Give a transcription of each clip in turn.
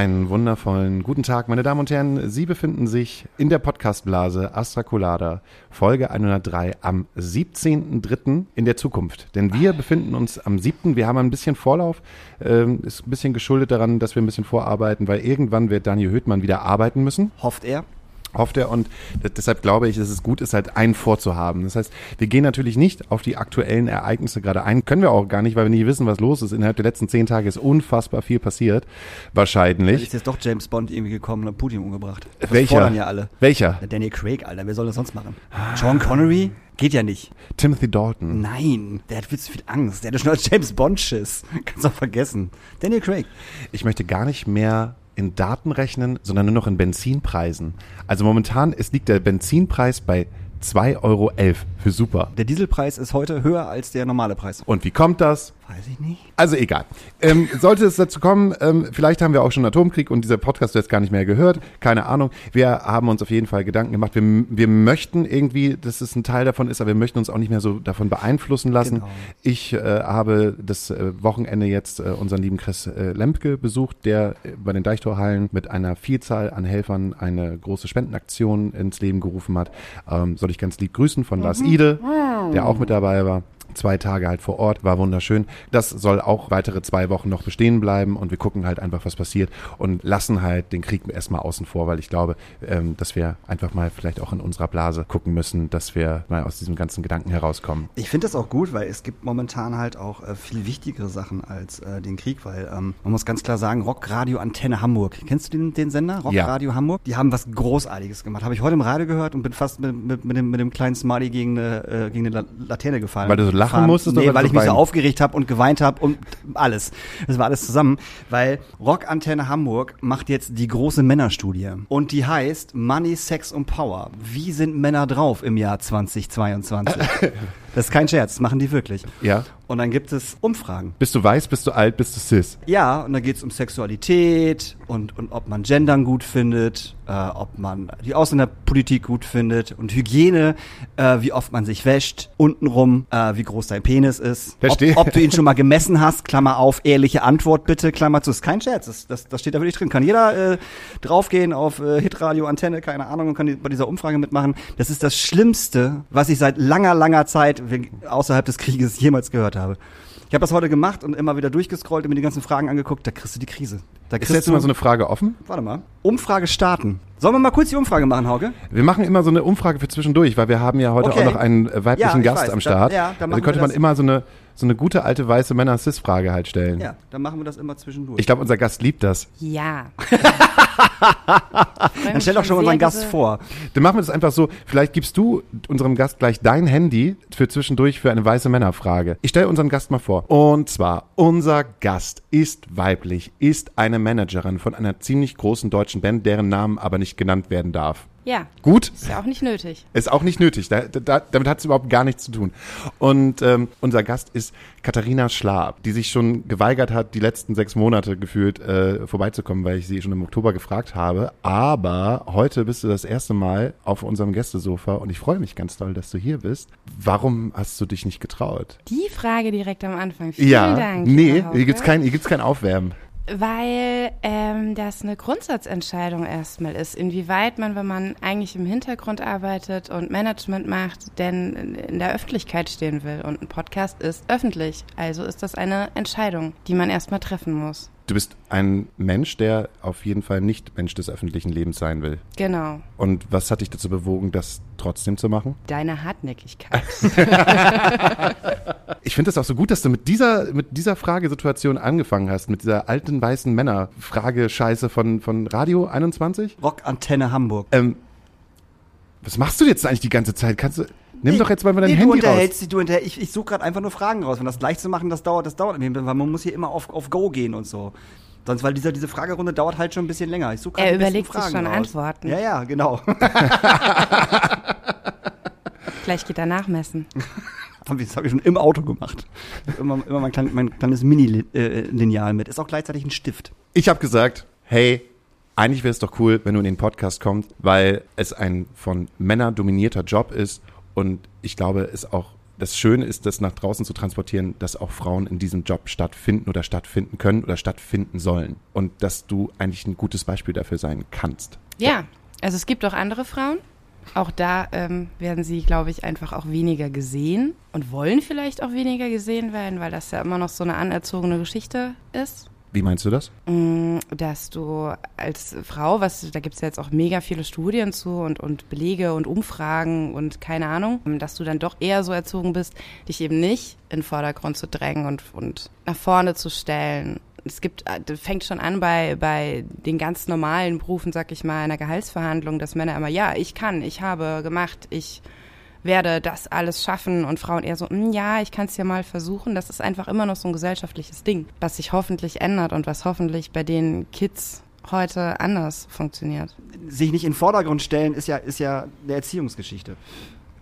Einen wundervollen guten Tag, meine Damen und Herren. Sie befinden sich in der Podcastblase Astra Colada, Folge 103 am 17.03. in der Zukunft. Denn wir befinden uns am 7. Wir haben ein bisschen Vorlauf. Ähm, ist ein bisschen geschuldet daran, dass wir ein bisschen vorarbeiten, weil irgendwann wird Daniel Höhtmann wieder arbeiten müssen. Hofft er hofft er und deshalb glaube ich, dass es gut ist, halt einen vorzuhaben. Das heißt, wir gehen natürlich nicht auf die aktuellen Ereignisse gerade ein, können wir auch gar nicht, weil wir nicht wissen, was los ist. Innerhalb der letzten zehn Tage ist unfassbar viel passiert, wahrscheinlich. Da ist jetzt doch James Bond irgendwie gekommen und hat Putin umgebracht. Das Welcher? fordern ja alle. Welcher? Daniel Craig, Alter, wer soll das sonst machen? Sean Connery? Geht ja nicht. Timothy Dalton. Nein, der hat viel zu viel Angst. Der hat schon als James Bond Schiss. Kannst auch vergessen. Daniel Craig. Ich möchte gar nicht mehr in Daten rechnen, sondern nur noch in Benzinpreisen. Also momentan ist, liegt der Benzinpreis bei 2,11 Euro für super. Der Dieselpreis ist heute höher als der normale Preis. Und wie kommt das? Weiß ich nicht. Also egal. Ähm, sollte es dazu kommen, ähm, vielleicht haben wir auch schon Atomkrieg und dieser Podcast wird jetzt gar nicht mehr gehört. Keine Ahnung. Wir haben uns auf jeden Fall Gedanken gemacht. Wir, wir möchten irgendwie, dass es ein Teil davon ist, aber wir möchten uns auch nicht mehr so davon beeinflussen lassen. Genau. Ich äh, habe das äh, Wochenende jetzt äh, unseren lieben Chris äh, Lempke besucht, der äh, bei den Deichtorhallen mit einer Vielzahl an Helfern eine große Spendenaktion ins Leben gerufen hat. Ähm, soll ich ganz lieb grüßen von mhm. Lars Ide, der auch mit dabei war zwei Tage halt vor Ort, war wunderschön. Das soll auch weitere zwei Wochen noch bestehen bleiben und wir gucken halt einfach, was passiert und lassen halt den Krieg erstmal außen vor, weil ich glaube, ähm, dass wir einfach mal vielleicht auch in unserer Blase gucken müssen, dass wir mal aus diesem ganzen Gedanken herauskommen. Ich finde das auch gut, weil es gibt momentan halt auch äh, viel wichtigere Sachen als äh, den Krieg, weil ähm, man muss ganz klar sagen, Rockradio Antenne Hamburg. Kennst du den, den Sender? Rockradio ja. Hamburg? Die haben was Großartiges gemacht. Habe ich heute im Radio gehört und bin fast mit, mit, mit, dem, mit dem kleinen Smiley gegen eine, äh, gegen eine Laterne gefallen. Weil du so lachen musstest? Nee, weil ich mich so aufgeregt habe und geweint habe und alles. Das war alles zusammen, weil Rockantenne Hamburg macht jetzt die große Männerstudie und die heißt Money, Sex und Power. Wie sind Männer drauf im Jahr 2022? Das ist kein Scherz, machen die wirklich. Ja. Und dann gibt es Umfragen. Bist du weiß, bist du alt, bist du cis? Ja, und dann geht es um Sexualität und, und ob man Gendern gut findet, äh, ob man die Ausländerpolitik gut findet und Hygiene, äh, wie oft man sich wäscht, untenrum, äh, wie groß dein Penis ist. Ob, ob, du ihn schon mal gemessen hast, Klammer auf, ehrliche Antwort bitte, Klammer zu. Ist kein Scherz, das, das, das steht da wirklich drin. Kann jeder äh, draufgehen auf äh, Hitradio, Antenne, keine Ahnung, und kann die, bei dieser Umfrage mitmachen. Das ist das Schlimmste, was ich seit langer, langer Zeit außerhalb des Krieges jemals gehört habe habe. Ich habe das heute gemacht und immer wieder durchgescrollt und mir die ganzen Fragen angeguckt. Da kriegst du die Krise. Da ist jetzt mal so eine Frage offen? Warte mal. Umfrage starten. Sollen wir mal kurz die Umfrage machen, Hauke? Wir machen immer so eine Umfrage für zwischendurch, weil wir haben ja heute okay. auch noch einen äh, weiblichen ja, Gast weiß. am Start. Da, ja, dann also könnte man immer so eine so eine gute alte weiße Männer-Cis-Frage halt stellen. Ja, dann machen wir das immer zwischendurch. Ich glaube, unser Gast liebt das. Ja. dann stell doch schon unseren Gast vor. Dann machen wir das einfach so. Vielleicht gibst du unserem Gast gleich dein Handy für zwischendurch für eine weiße Männerfrage. Ich stelle unseren Gast mal vor. Und zwar, unser Gast ist weiblich, ist eine Managerin von einer ziemlich großen deutschen Band, deren Namen aber nicht genannt werden darf. Ja. Gut. Ist ja auch nicht nötig. Ist auch nicht nötig. Da, da, damit hat es überhaupt gar nichts zu tun. Und ähm, unser Gast ist Katharina Schlab, die sich schon geweigert hat, die letzten sechs Monate gefühlt äh, vorbeizukommen, weil ich sie schon im Oktober gefragt habe. Aber heute bist du das erste Mal auf unserem Gästesofa und ich freue mich ganz doll, dass du hier bist. Warum hast du dich nicht getraut? Die Frage direkt am Anfang. Vielen ja, Dank. Nee, hier gibt's kein, hier gibt's kein Aufwärmen weil ähm, das eine Grundsatzentscheidung erstmal ist, inwieweit man, wenn man eigentlich im Hintergrund arbeitet und Management macht, denn in der Öffentlichkeit stehen will. Und ein Podcast ist öffentlich. Also ist das eine Entscheidung, die man erstmal treffen muss. Du bist ein Mensch, der auf jeden Fall nicht Mensch des öffentlichen Lebens sein will. Genau. Und was hat dich dazu bewogen, das trotzdem zu machen? Deine Hartnäckigkeit. ich finde es auch so gut, dass du mit dieser, mit dieser Fragesituation angefangen hast, mit dieser alten weißen Männer-Frage-Scheiße von, von Radio 21? Rockantenne Hamburg. Ähm, was machst du jetzt eigentlich die ganze Zeit? Kannst du. Nimm nee, doch jetzt mal dein nee, Handy du unterhältst raus. Du unterhält, ich ich suche gerade einfach nur Fragen raus. Wenn das gleich zu machen, das dauert, das dauert. Weil man muss hier immer auf, auf Go gehen und so. Sonst, weil diese, diese Fragerunde dauert halt schon ein bisschen länger. Ich suche Er überlegt Fragen sich schon raus. Antworten. Ja, ja, genau. Gleich geht er nachmessen. Das habe ich schon im Auto gemacht. Immer, immer mein, klein, mein kleines Mini-Lineal mit. Ist auch gleichzeitig ein Stift. Ich habe gesagt, hey, eigentlich wäre es doch cool, wenn du in den Podcast kommst, weil es ein von Männern dominierter Job ist und ich glaube, es auch das Schöne ist, das nach draußen zu transportieren, dass auch Frauen in diesem Job stattfinden oder stattfinden können oder stattfinden sollen. Und dass du eigentlich ein gutes Beispiel dafür sein kannst. Ja, also es gibt auch andere Frauen. Auch da ähm, werden sie, glaube ich, einfach auch weniger gesehen und wollen vielleicht auch weniger gesehen werden, weil das ja immer noch so eine anerzogene Geschichte ist. Wie meinst du das? Mm, Dass du als Frau, was da gibt es ja jetzt auch mega viele Studien zu und, und Belege und Umfragen und keine Ahnung, dass du dann doch eher so erzogen bist, dich eben nicht in den Vordergrund zu drängen und, und nach vorne zu stellen. Es gibt, äh, fängt schon an bei, bei den ganz normalen Berufen, sag ich mal, einer Gehaltsverhandlung, dass Männer immer, ja, ich kann, ich habe gemacht, ich werde das alles schaffen und Frauen eher so, "Mm, ja, ich kann es ja mal versuchen. Das ist einfach immer noch so ein gesellschaftliches Ding, was sich hoffentlich ändert und was hoffentlich bei den Kids heute anders funktioniert. sich nicht in den Vordergrund stellen, ist ja, ist ja eine Erziehungsgeschichte.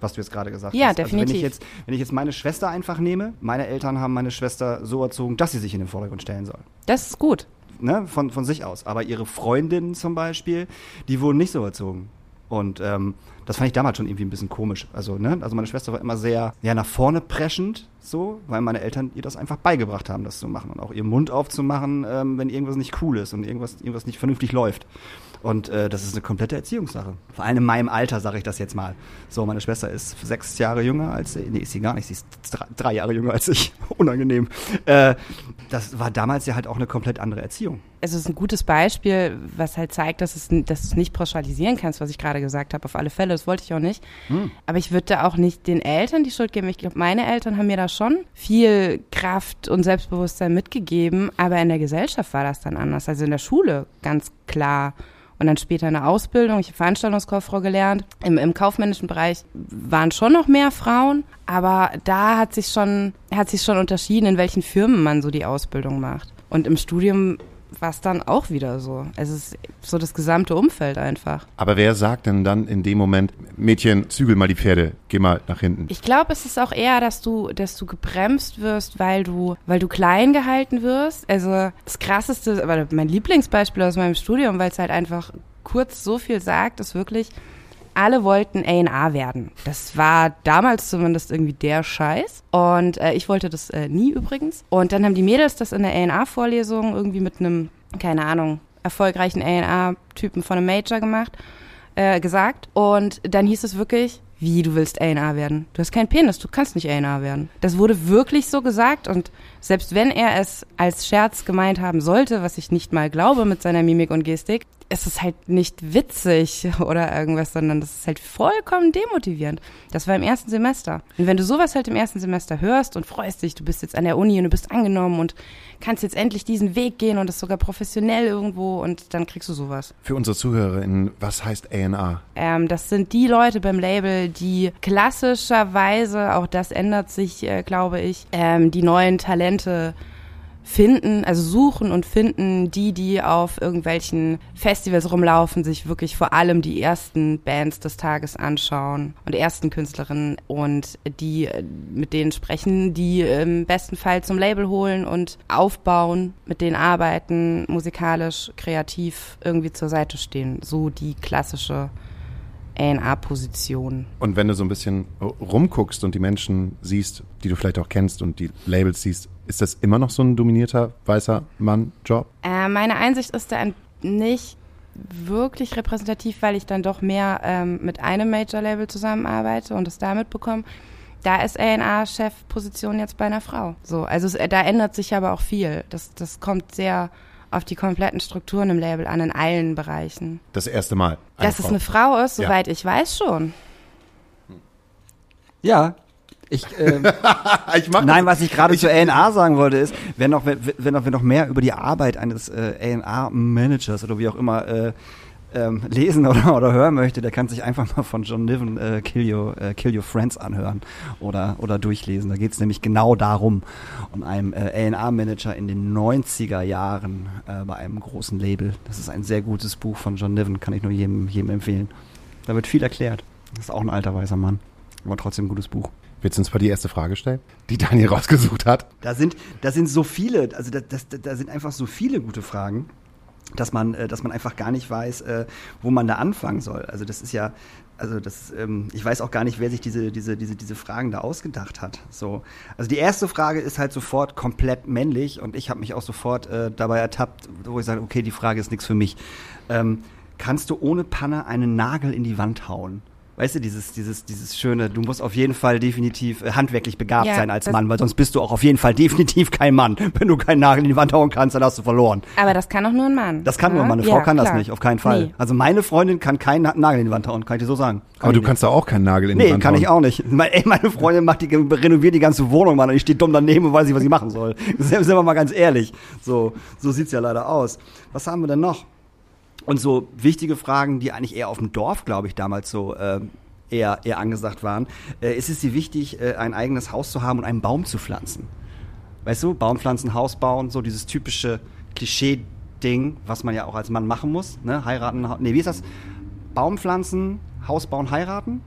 Was du jetzt gerade gesagt Ja, hast. Also wenn ich, definitiv. jetzt, wenn ich jetzt meine Schwester einfach nehme, meine Eltern haben meine Schwester so erzogen, dass sie sich in den Vordergrund stellen soll. Das ist gut. Ne? Von, von sich aus. Aber ihre Freundinnen zum Beispiel, die wurden nicht so erzogen. Und ähm, das fand ich damals schon irgendwie ein bisschen komisch. Also, ne? also meine Schwester war immer sehr ja, nach vorne preschend, so, weil meine Eltern ihr das einfach beigebracht haben, das zu machen. Und auch ihren Mund aufzumachen, ähm, wenn irgendwas nicht cool ist und irgendwas, irgendwas nicht vernünftig läuft. Und äh, das ist eine komplette Erziehungssache. Vor allem in meinem Alter sage ich das jetzt mal. So, meine Schwester ist sechs Jahre jünger als nee, ist sie gar nicht, sie ist drei, drei Jahre jünger als ich. Unangenehm. Äh, das war damals ja halt auch eine komplett andere Erziehung. Also es ist ein gutes Beispiel, was halt zeigt, dass, es, dass du es nicht pauschalisieren kannst, was ich gerade gesagt habe. Auf alle Fälle, das wollte ich auch nicht. Aber ich würde da auch nicht den Eltern die Schuld geben. Ich glaube, meine Eltern haben mir da schon viel Kraft und Selbstbewusstsein mitgegeben. Aber in der Gesellschaft war das dann anders. Also in der Schule ganz klar. Und dann später in der Ausbildung. Ich habe Veranstaltungskauffrau gelernt. Im, Im kaufmännischen Bereich waren schon noch mehr Frauen. Aber da hat sich schon, hat sich schon unterschieden, in welchen Firmen man so die Ausbildung macht. Und im Studium war es dann auch wieder so. Es ist so das gesamte Umfeld einfach. Aber wer sagt denn dann in dem Moment, Mädchen, zügel mal die Pferde, geh mal nach hinten? Ich glaube, es ist auch eher, dass du, dass du gebremst wirst, weil du, weil du klein gehalten wirst. Also das krasseste, aber mein Lieblingsbeispiel aus meinem Studium, weil es halt einfach kurz so viel sagt, ist wirklich, alle wollten A&A werden. Das war damals zumindest irgendwie der Scheiß. Und äh, ich wollte das äh, nie übrigens. Und dann haben die Mädels das in der A&A-Vorlesung irgendwie mit einem, keine Ahnung, erfolgreichen A&A-Typen von einem Major gemacht, äh, gesagt. Und dann hieß es wirklich, wie, du willst A&A werden? Du hast keinen Penis, du kannst nicht A&A werden. Das wurde wirklich so gesagt und selbst wenn er es als Scherz gemeint haben sollte, was ich nicht mal glaube mit seiner Mimik und Gestik, ist es halt nicht witzig oder irgendwas, sondern das ist halt vollkommen demotivierend. Das war im ersten Semester. Und wenn du sowas halt im ersten Semester hörst und freust dich, du bist jetzt an der Uni und du bist angenommen und kannst jetzt endlich diesen Weg gehen und das sogar professionell irgendwo und dann kriegst du sowas. Für unsere ZuhörerInnen, was heißt A&R? Ähm, das sind die Leute beim Label, die klassischerweise, auch das ändert sich, äh, glaube ich, ähm, die neuen Talente finden, also suchen und finden, die, die auf irgendwelchen Festivals rumlaufen, sich wirklich vor allem die ersten Bands des Tages anschauen und ersten Künstlerinnen und die äh, mit denen sprechen, die im besten Fall zum Label holen und aufbauen, mit denen arbeiten, musikalisch, kreativ irgendwie zur Seite stehen. So die klassische A&R-Position. Und wenn du so ein bisschen rumguckst und die Menschen siehst, die du vielleicht auch kennst und die Labels siehst, ist das immer noch so ein dominierter weißer Mann-Job? Äh, meine Einsicht ist da nicht wirklich repräsentativ, weil ich dann doch mehr ähm, mit einem Major-Label zusammenarbeite und es damit bekomme. Da ist A&R-Chefposition jetzt bei einer Frau. So, also es, da ändert sich aber auch viel. Das, das kommt sehr auf die kompletten Strukturen im Label an, in allen Bereichen. Das erste Mal. Dass es eine Frau ist, Ja. soweit ich weiß schon. Ja. Ich, ähm, ich Nein, was ich gerade zu A&R sagen wollte ist, wenn noch, wenn, wenn noch, wenn noch mehr über die Arbeit eines äh, A&R-Managers oder wie auch immer äh, ähm, lesen oder, oder hören möchte, der kann sich einfach mal von John Niven äh, Kill, Your, äh, Kill Your Friends anhören oder, oder durchlesen. Da geht es nämlich genau darum, um einen äh, A&R-Manager in den 90er Jahren äh, bei einem großen Label. Das ist ein sehr gutes Buch von John Niven, kann ich nur jedem, jedem empfehlen. Da wird viel erklärt. Das ist auch ein alter weißer Mann, aber trotzdem ein gutes Buch. Willst du uns mal die erste Frage stellen, die Daniel rausgesucht hat? Da sind, da sind so viele, also da, das, da sind einfach so viele gute Fragen. dass man, äh, dass man einfach gar nicht weiß, äh, wo man da anfangen soll. Also das ist ja, also das, ähm, ich weiß auch gar nicht, wer sich diese, diese, diese, diese Fragen da ausgedacht hat. So, also die erste Frage ist halt sofort komplett männlich und ich habe mich auch sofort äh, dabei ertappt, wo ich sage, okay, die Frage ist nichts für mich. Ähm, kannst du ohne Panne einen Nagel in die Wand hauen? Weißt du, dieses, dieses, dieses schöne, du musst auf jeden Fall definitiv äh, handwerklich begabt ja, sein als Mann, weil sonst bist du auch auf jeden Fall definitiv kein Mann. Wenn du keinen Nagel in die Wand hauen kannst, dann hast du verloren. Aber das kann auch nur ein Mann. Das kann ja? nur ein Mann. Eine Frau ja, kann klar. das nicht, auf keinen Fall. Nee. Also meine Freundin kann keinen Nagel in die Wand hauen, kann ich dir so sagen. Kann Aber du kannst da auch keinen Nagel in nee, die Wand hauen. Nee, kann ich auch nicht. Meine, ey, meine Freundin macht die, renoviert die ganze Wohnung, Mann, und ich stehe dumm daneben und weiß nicht, was sie machen soll. Sind wir mal ganz ehrlich. So, so sieht's ja leider aus. Was haben wir denn noch? Und so wichtige Fragen, die eigentlich eher auf dem Dorf, glaube ich, damals so äh, eher, eher angesagt waren. Äh, ist es dir wichtig, äh, ein eigenes Haus zu haben und einen Baum zu pflanzen? Weißt du, Baum pflanzen, Haus bauen, so dieses typische Klischee-Ding, was man ja auch als Mann machen muss. Ne? Heiraten, nee, wie ist das? Baum pflanzen, Haus bauen, heiraten?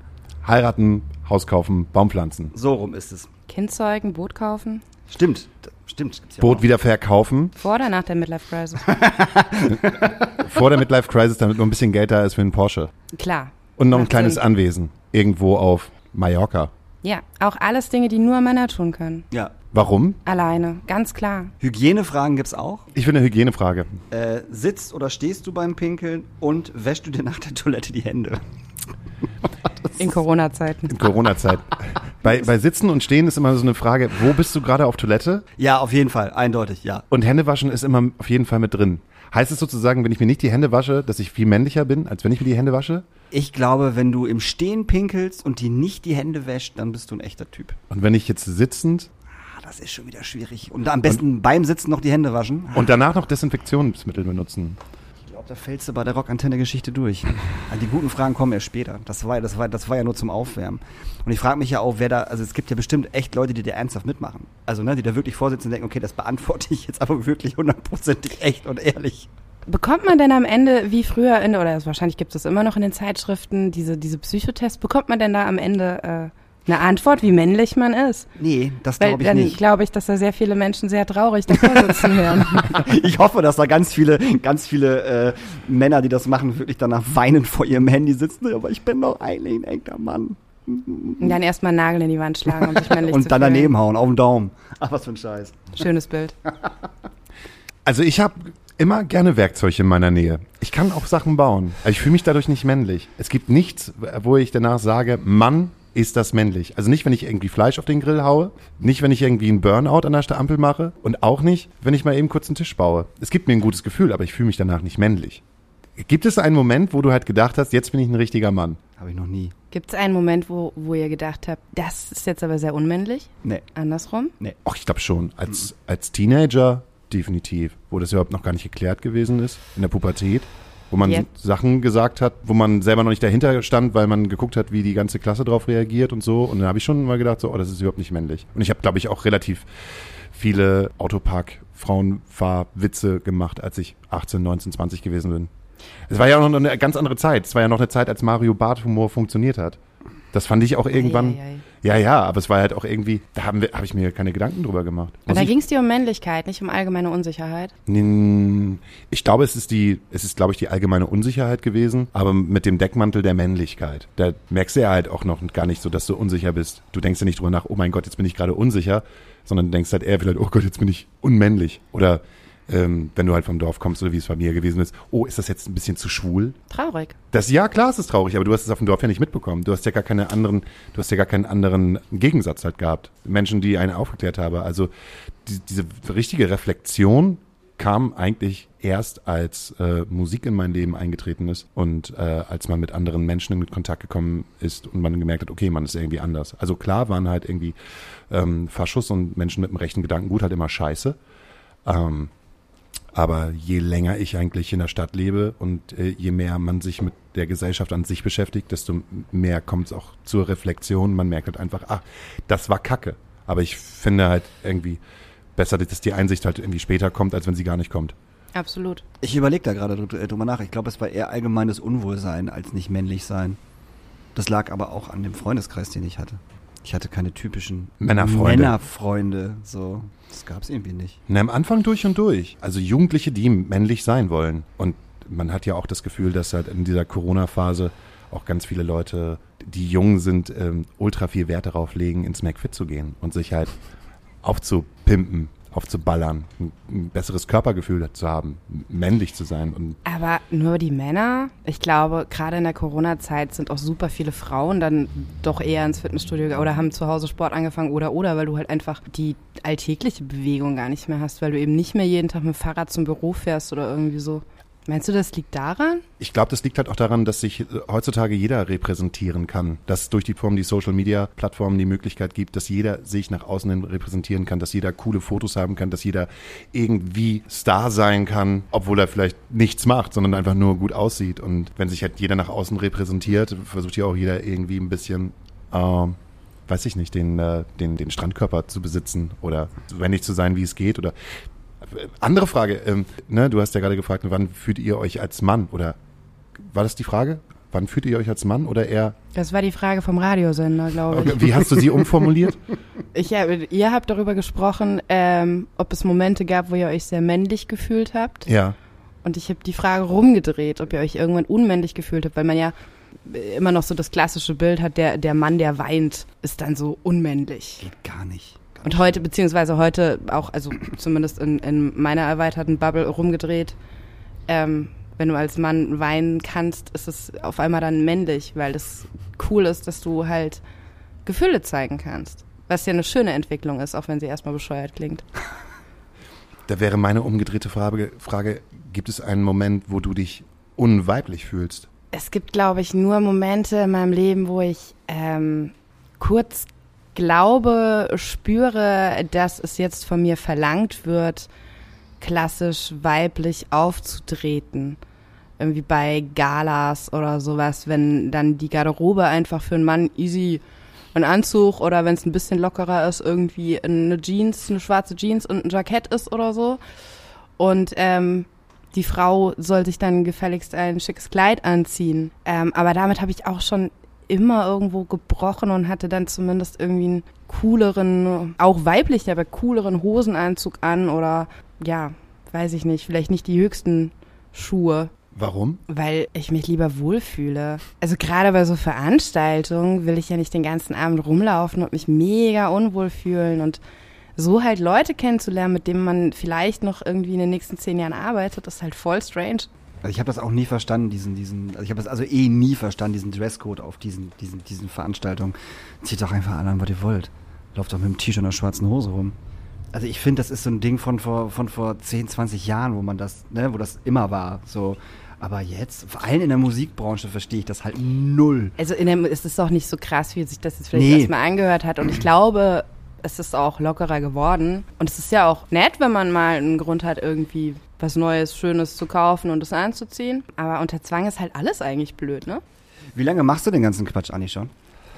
Heiraten, Haus kaufen, Baum pflanzen. So rum ist es. Kind zeugen, Boot kaufen. Stimmt, stimmt. Ja Boot wieder verkaufen. Vor oder nach der Midlife Crisis? Vor der Midlife Crisis, damit nur ein bisschen Geld da ist für einen Porsche. Klar. Und noch ein kleines Sinn. Anwesen. Irgendwo auf Mallorca. Ja, auch alles Dinge, die nur Männer tun können. Ja. Warum? Alleine, ganz klar. Hygienefragen gibt's auch. Ich finde eine Hygienefrage. Äh, sitzt oder stehst du beim Pinkeln und wäschst du dir nach der Toilette die Hände? In Corona-Zeiten. In Corona-Zeiten. bei, bei Sitzen und Stehen ist immer so eine Frage, wo bist du gerade auf Toilette? Ja, auf jeden Fall, eindeutig, ja. Und Händewaschen ist immer auf jeden Fall mit drin. Heißt es sozusagen, wenn ich mir nicht die Hände wasche, dass ich viel männlicher bin, als wenn ich mir die Hände wasche? Ich glaube, wenn du im Stehen pinkelst und dir nicht die Hände wäscht, dann bist du ein echter Typ. Und wenn ich jetzt sitzend ah, das ist schon wieder schwierig. Und am besten und, beim Sitzen noch die Hände waschen. Und danach noch Desinfektionsmittel benutzen. Glaube, da fällst du bei der Rockantenne-Geschichte durch. die guten Fragen kommen erst später. Das war, das, war, das war ja nur zum Aufwärmen. Und ich frage mich ja auch, wer da, also es gibt ja bestimmt echt Leute, die da ernsthaft mitmachen. Also, ne, die da wirklich vorsitzen und denken, okay, das beantworte ich jetzt aber wirklich hundertprozentig echt und ehrlich. Bekommt man denn am Ende, wie früher in, oder wahrscheinlich gibt es immer noch in den Zeitschriften, diese, diese Psychotests, bekommt man denn da am Ende äh, eine Antwort, wie männlich man ist? Nee, das glaube ich dann nicht. Dann glaube ich, dass da sehr viele Menschen sehr traurig davor sitzen werden. ich hoffe, dass da ganz viele, ganz viele äh, Männer, die das machen, wirklich danach weinend vor ihrem Handy sitzen. Aber ich bin doch eigentlich ein echter Mann. Und dann erstmal einen Nagel in die Wand schlagen, um sich männlich Und zu dann fühlen. daneben hauen, auf den Daumen. Ach, was für ein Scheiß. Schönes Bild. Also ich habe immer gerne Werkzeug in meiner Nähe. Ich kann auch Sachen bauen. Aber ich fühle mich dadurch nicht männlich. Es gibt nichts, wo ich danach sage, Mann, ist das männlich. Also nicht, wenn ich irgendwie Fleisch auf den Grill haue, nicht, wenn ich irgendwie einen Burnout an der Ampel mache und auch nicht, wenn ich mal eben kurz einen Tisch baue. Es gibt mir ein gutes Gefühl, aber ich fühle mich danach nicht männlich. Gibt es einen Moment, wo du halt gedacht hast, jetzt bin ich ein richtiger Mann? Habe ich noch nie. Gibt es einen Moment, wo, wo ihr gedacht habt, das ist jetzt aber sehr unmännlich? Nee. Andersrum? Nee. Ach, ich glaube schon. Als, als Teenager definitiv. Wo das überhaupt noch gar nicht geklärt gewesen ist, in der Pubertät. Wo man yeah. Sachen gesagt hat, wo man selber noch nicht dahinter stand, weil man geguckt hat, wie die ganze Klasse darauf reagiert und so. Und dann habe ich schon mal gedacht, so, oh, das ist überhaupt nicht männlich. Und ich habe, glaube ich, auch relativ viele Autopark-Frauenfahrwitze gemacht, als ich 18, 19, 20 gewesen bin. Es war ja auch noch eine ganz andere Zeit. Es war ja noch eine Zeit, als Mario Bart Humor funktioniert hat. Das fand ich auch irgendwann. Ei, ei, ei. Ja, ja, aber es war halt auch irgendwie, da haben wir, habe ich mir keine Gedanken drüber gemacht. Und da ging es dir um Männlichkeit, nicht um allgemeine Unsicherheit? Ich glaube, es ist die, es ist, glaube ich, die allgemeine Unsicherheit gewesen, aber mit dem Deckmantel der Männlichkeit. Da merkst du ja halt auch noch gar nicht so, dass du unsicher bist. Du denkst ja nicht drüber nach, oh mein Gott, jetzt bin ich gerade unsicher, sondern denkst halt eher vielleicht, oh Gott, jetzt bin ich unmännlich. Oder ähm, wenn du halt vom Dorf kommst oder wie es bei mir gewesen ist, oh, ist das jetzt ein bisschen zu schwul? Traurig. Das, ja, klar ist es traurig, aber du hast es auf dem Dorf ja nicht mitbekommen. Du hast ja gar keine anderen, du hast ja gar keinen anderen Gegensatz halt gehabt. Menschen, die einen aufgeklärt haben. Also die, diese richtige Reflexion kam eigentlich erst, als äh, Musik in mein Leben eingetreten ist und äh, als man mit anderen Menschen in Kontakt gekommen ist und man gemerkt hat, okay, man ist irgendwie anders. Also klar waren halt irgendwie ähm, Faschus und Menschen mit dem rechten Gedankengut halt immer scheiße. Ähm, aber je länger ich eigentlich in der Stadt lebe und äh, je mehr man sich mit der Gesellschaft an sich beschäftigt, desto mehr kommt es auch zur Reflexion. Man merkt halt einfach, ach, das war Kacke. Aber ich finde halt irgendwie besser, dass die Einsicht halt irgendwie später kommt, als wenn sie gar nicht kommt. Absolut. Ich überlege da gerade drüber nach. Ich glaube, es war eher allgemeines Unwohlsein als nicht männlich sein. Das lag aber auch an dem Freundeskreis, den ich hatte. Ich hatte keine typischen Männerfreunde. Männerfreunde. So, das gab es irgendwie nicht. Na, am Anfang durch und durch. Also Jugendliche, die männlich sein wollen. Und man hat ja auch das Gefühl, dass halt in dieser Corona-Phase auch ganz viele Leute, die jung sind, ähm, ultra viel Wert darauf legen, ins McFit zu gehen und sich halt aufzupimpen, aufzuballern, ein, ein besseres Körpergefühl zu haben, männlich zu sein. Und Aber nur die Männer? Ich glaube, gerade in der Corona-Zeit sind auch super viele Frauen dann doch eher ins Fitnessstudio oder haben zu Hause Sport angefangen oder oder, weil du halt einfach die alltägliche Bewegung gar nicht mehr hast, weil du eben nicht mehr jeden Tag mit dem Fahrrad zum Büro fährst oder irgendwie so. Meinst du, das liegt daran? ich glaube, das liegt halt auch daran, dass sich äh, heutzutage jeder repräsentieren kann. Dass durch die Form, die Social Media Plattformen die Möglichkeit gibt, dass jeder sich nach außen hin repräsentieren kann, dass jeder coole Fotos haben kann, dass jeder irgendwie Star sein kann, obwohl er vielleicht nichts macht, sondern einfach nur gut aussieht. Und wenn sich halt jeder nach außen repräsentiert, versucht ja auch jeder irgendwie ein bisschen, ähm, weiß ich nicht, den, äh, den, den Strandkörper zu besitzen oder so wendig zu sein, wie es geht. Oder andere Frage, ähm, ne, du hast ja gerade gefragt, wann fühlt ihr euch als Mann oder war das die Frage? Wann fühlt ihr euch als Mann oder eher? Das war die Frage vom Radiosender, glaube ich. Wie hast du sie umformuliert? ich hab, ihr habt darüber gesprochen, ähm, ob es Momente gab, wo ihr euch sehr männlich gefühlt habt. ja. Und ich habe die Frage rumgedreht, ob ihr euch irgendwann unmännlich gefühlt habt, weil man ja immer noch so das klassische Bild hat, der, der Mann, der weint, ist dann so unmännlich. Geht gar nicht. Und heute, beziehungsweise heute auch, also zumindest in, in meiner erweiterten Bubble rumgedreht, ähm, wenn du als Mann weinen kannst, ist es auf einmal dann männlich, weil das cool ist, dass du halt Gefühle zeigen kannst. Was ja eine schöne Entwicklung ist, auch wenn sie erstmal bescheuert klingt. Da wäre meine umgedrehte Frage, Frage, gibt es einen Moment, wo du dich unweiblich fühlst? Es gibt, glaube ich, nur Momente in meinem Leben, wo ich ähm, kurz glaube, spüre, dass es jetzt von mir verlangt wird, klassisch weiblich aufzutreten. Irgendwie bei Galas oder sowas, wenn dann die Garderobe einfach für einen Mann easy ein Anzug oder wenn es ein bisschen lockerer ist, irgendwie eine Jeans, eine schwarze Jeans und ein Jackett ist oder so. Und ähm, die Frau soll sich dann gefälligst ein schickes Kleid anziehen. Ähm, aber damit habe ich auch schon immer irgendwo gebrochen und hatte dann zumindest irgendwie einen cooleren, auch weiblich, aber cooleren Hosenanzug an oder ja, weiß ich nicht, vielleicht nicht die höchsten Schuhe. Warum? Weil ich mich lieber wohlfühle. Also gerade bei so Veranstaltungen will ich ja nicht den ganzen Abend rumlaufen und mich mega unwohl fühlen und so halt Leute kennenzulernen, mit denen man vielleicht noch irgendwie in den nächsten zehn Jahren arbeitet, ist halt voll strange. Also ich habe das auch nie verstanden, diesen, diesen, also ich habe das also eh nie verstanden, diesen Dresscode auf diesen, diesen, diesen Veranstaltungen. Zieht doch einfach an, was ihr wollt. Lauft doch mit dem T-Shirt und einer schwarzen Hose rum. Also ich finde, das ist so ein Ding von vor, von vor 10, 20 Jahren, wo man das, ne, wo das immer war. So. Aber jetzt, vor allem in der Musikbranche, verstehe ich das halt null. Also in dem, es ist doch nicht so krass, wie sich das jetzt vielleicht Nee. erstmal angehört hat. Und ich glaube, es ist auch lockerer geworden. Und es ist ja auch nett, wenn man mal einen Grund hat, irgendwie was Neues, Schönes zu kaufen und es anzuziehen. Aber unter Zwang ist halt alles eigentlich blöd, ne? Wie lange machst du den ganzen Quatsch, Anni, schon?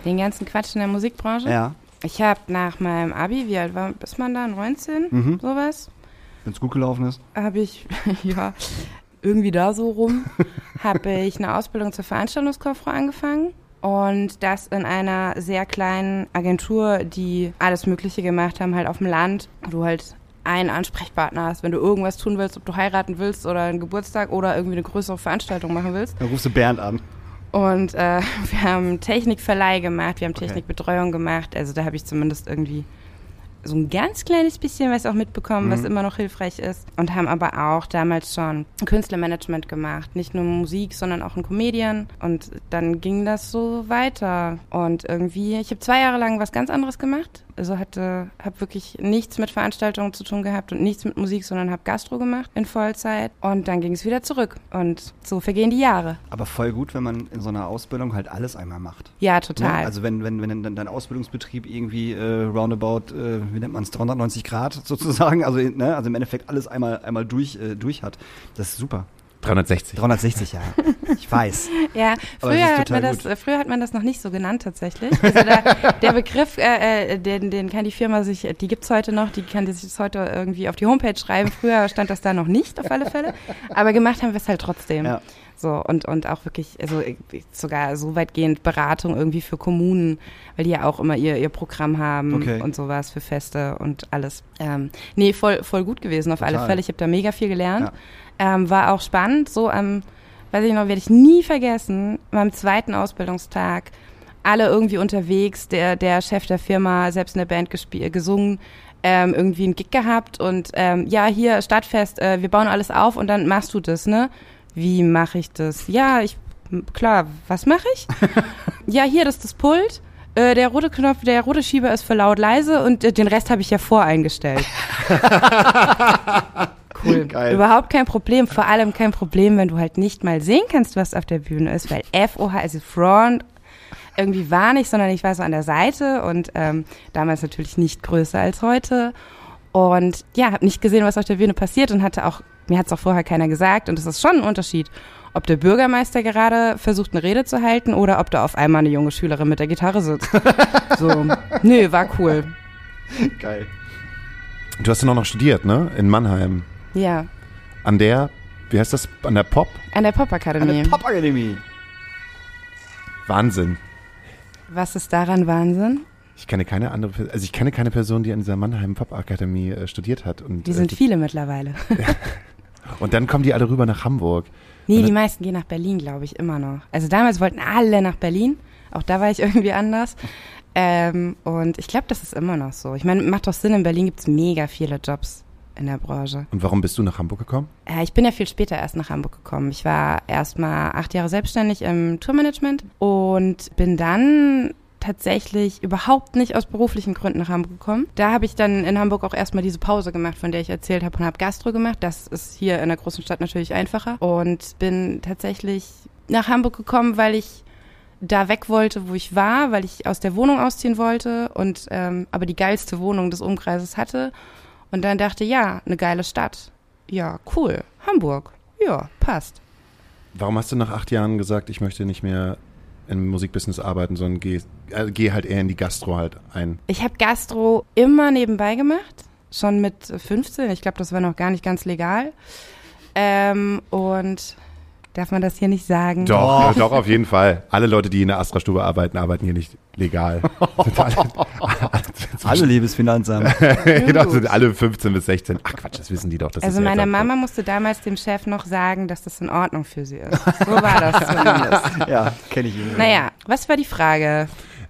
Den ganzen Quatsch in der Musikbranche. Ja. Ich habe nach meinem Abi, wie alt war, ist man da, 19, Mhm. sowas? Wenn es gut gelaufen ist. habe ich, ja, irgendwie da so rum, habe ich eine Ausbildung zur Veranstaltungskauffrau angefangen. Und das in einer sehr kleinen Agentur, die alles Mögliche gemacht haben, halt auf dem Land, wo du halt einen Ansprechpartner hast, wenn du irgendwas tun willst, ob du heiraten willst oder einen Geburtstag oder irgendwie eine größere Veranstaltung machen willst. Dann rufst du Bernd an. Und äh, wir haben Technikverleih gemacht, wir haben Okay. Technikbetreuung gemacht. Also da habe ich zumindest irgendwie so ein ganz kleines bisschen was auch mitbekommen, was Mhm. immer noch hilfreich ist. Und haben aber auch damals schon Künstlermanagement gemacht. Nicht nur Musik, sondern auch ein Comedian. Und dann ging das so weiter. Und irgendwie, ich habe zwei Jahre lang was ganz anderes gemacht. Also hatte, habe wirklich nichts mit Veranstaltungen zu tun gehabt und nichts mit Musik, sondern habe Gastro gemacht in Vollzeit. Und dann ging es wieder zurück. Und so vergehen die Jahre. Aber voll gut, wenn man in so einer Ausbildung halt alles einmal macht. Ja, Ne? total. Also wenn, wenn, wenn dein, dein Ausbildungsbetrieb irgendwie äh, roundabout, äh, wie nennt man es, 390 Grad sozusagen, also, ne? also im Endeffekt alles einmal, einmal durch, äh, durch hat. Das ist super. 360. 360, ja. Ich weiß. Ja, früher hat, man das, äh, früher hat man das noch nicht so genannt tatsächlich. Also da, der Begriff, äh, äh, den, den kann die Firma sich, die gibt's heute noch, die kann die sich das heute irgendwie auf die Homepage schreiben. Früher stand das da noch nicht, auf alle Fälle. Aber gemacht haben wir es halt trotzdem. Ja. So, und, und auch wirklich, also sogar so weitgehend Beratung irgendwie für Kommunen, weil die ja auch immer ihr, ihr Programm haben Okay. und sowas für Feste und alles. Ähm, nee, voll, voll gut gewesen auf alle Total. Fälle. Ich habe da mega viel gelernt. Ähm, war auch spannend, so am, weiß ich noch, werde ich nie vergessen, beim zweiten Ausbildungstag, alle irgendwie unterwegs, der, der Chef der Firma, selbst in der Band gespielt, gesungen, ähm, irgendwie einen Gig gehabt und ähm, ja, hier Stadtfest, äh, wir bauen alles auf und dann machst du das, ne? Wie mache ich das? Ja, ich, klar, was mache ich? ja, hier, das ist das Pult. Äh, der rote Knopf, der rote Schieber ist für laut leise und äh, den Rest habe ich ja voreingestellt. cool. Geil. Überhaupt kein Problem. Vor allem kein Problem, wenn du halt nicht mal sehen kannst, was auf der Bühne ist, weil FOH, also Front, irgendwie war nicht, sondern ich war so an der Seite und ähm, damals natürlich nicht größer als heute. Und ja, habe nicht gesehen, was auf der Bühne passiert und hatte auch, mir hat es auch vorher keiner gesagt und es ist schon ein Unterschied, ob der Bürgermeister gerade versucht, eine Rede zu halten oder ob da auf einmal eine junge Schülerin mit der Gitarre sitzt. so, nö, war cool. Geil. Du hast ja noch studiert, ne? In Mannheim. Ja, An der, wie heißt das? An der Pop? an der Popakademie. Eine Popakademie. Wahnsinn. Was ist daran Wahnsinn? Ich kenne keine andere, also ich kenne keine Person, die an dieser Mannheim Pop Akademie äh, studiert hat. Und, Die sind äh, viele mittlerweile. und dann kommen die alle rüber nach Hamburg. Nee, Und die meisten gehen nach Berlin, glaube ich, immer noch. Also damals wollten alle nach Berlin. Auch da war ich irgendwie anders. Ähm, und ich glaube, das ist immer noch so. Ich meine, macht doch Sinn, in Berlin gibt's mega viele Jobs in der Branche. Und warum bist du nach Hamburg gekommen? Äh, ich bin ja viel später erst nach Hamburg gekommen. Ich war erst mal acht Jahre selbstständig im Tourmanagement und bin dann tatsächlich überhaupt nicht aus beruflichen Gründen nach Hamburg gekommen. Da habe ich dann in Hamburg auch erstmal diese Pause gemacht, von der ich erzählt habe und habe Gastro gemacht. Das ist hier in der großen Stadt natürlich einfacher und bin tatsächlich nach Hamburg gekommen, weil ich da weg wollte, wo ich war, weil ich aus der Wohnung ausziehen wollte und ähm, aber die geilste Wohnung des Umkreises hatte. Und dann dachte, ja, eine geile Stadt. Ja, cool. Hamburg. Ja, passt. Warum hast du nach acht Jahren gesagt, ich möchte nicht mehr im Musikbusiness arbeiten, sondern geh, äh, geh halt eher in die Gastro halt ein? Ich habe Gastro immer nebenbei gemacht, schon mit 15. Ich glaube, das war noch gar nicht ganz legal. Ähm, und darf man das hier nicht sagen? Doch, ja, doch, auf jeden Fall. Alle Leute, die in der Astra-Stube arbeiten, arbeiten hier nicht legal. Alle, Alle liebes Finanzamt. genau, sind alle 15 bis 16. Ach Quatsch, das wissen die doch. Das Also ist ja Mama musste damals dem Chef noch sagen, dass das in Ordnung für sie ist. So war das zumindest. ja, kenne ich ihn. Naja, was war die Frage?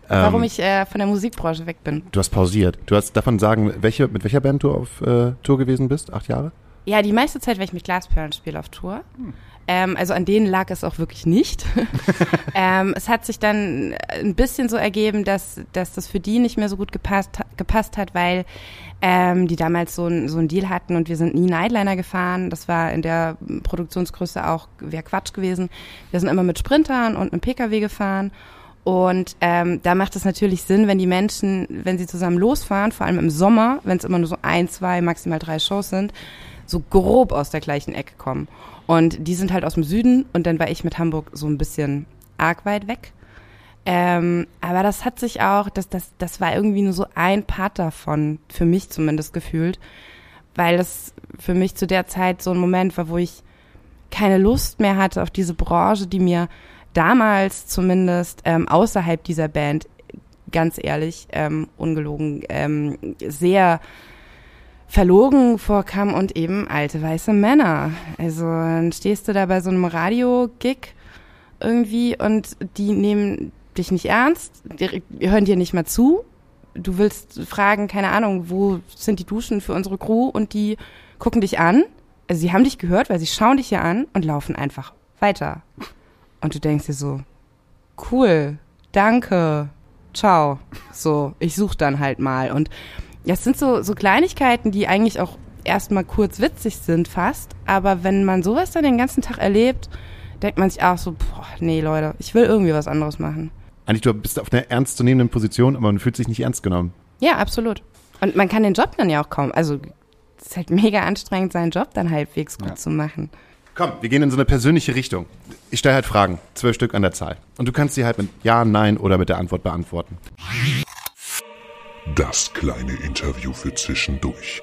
Warum Ähm, ich äh, von der Musikbranche weg bin? Du hast pausiert. Du hast davon sagen, welche, mit welcher Band du auf äh, Tour gewesen bist? Acht Jahre? Ja, die meiste Zeit, weil ich mit Glasperlen spiele auf Tour. Ähm, also an denen lag es auch wirklich nicht. ähm, es hat sich dann ein bisschen so ergeben, dass, dass das für die nicht mehr so gut gepasst, gepasst hat, weil ähm, die damals so ein, so ein Deal hatten und wir sind nie Nightliner gefahren. Das war in der Produktionsgröße auch, wäre Quatsch gewesen. Wir sind immer mit Sprintern und einem Pkw gefahren. Und ähm, da macht es natürlich Sinn, wenn die Menschen, wenn sie zusammen losfahren, vor allem im Sommer, wenn es immer nur so ein, zwei, maximal drei Shows sind, so grob aus der gleichen Ecke kommen. Und die sind halt aus dem Süden und dann war ich mit Hamburg so ein bisschen arg weit weg. Ähm, aber das hat sich auch, das, das, das war irgendwie nur so ein Part davon, für mich zumindest gefühlt, weil das für mich zu der Zeit so ein Moment war, wo ich keine Lust mehr hatte auf diese Branche, die mir damals zumindest ähm, außerhalb dieser Band, ganz ehrlich, ähm, ungelogen, ähm, sehr verlogen vorkam und eben alte weiße Männer. Also dann stehst du da bei so einem Radio-Gig irgendwie und die nehmen dich nicht ernst, die hören dir nicht mal zu. Du willst fragen, keine Ahnung, wo sind die Duschen für unsere Crew und die gucken dich an. Also sie haben dich gehört, weil sie schauen dich ja an und laufen einfach weiter. Und du denkst dir so, cool, danke, ciao. So, ich such dann halt mal. Und das sind so, so Kleinigkeiten, die eigentlich auch erstmal kurz witzig sind fast. Aber wenn man sowas dann den ganzen Tag erlebt, denkt man sich auch so, boah, nee, Leute, ich will irgendwie was anderes machen. Eigentlich, du bist auf einer ernstzunehmenden Position, aber man fühlt sich nicht ernst genommen. Ja, absolut. Und man kann den Job dann ja auch kaum, also es ist halt mega anstrengend, seinen Job dann halbwegs gut Ja. zu machen. Komm, wir gehen in so eine persönliche Richtung. Ich stelle halt Fragen, zwölf Stück an der Zahl. Und du kannst sie halt mit Ja, Nein oder mit der Antwort beantworten. Das kleine Interview für zwischendurch.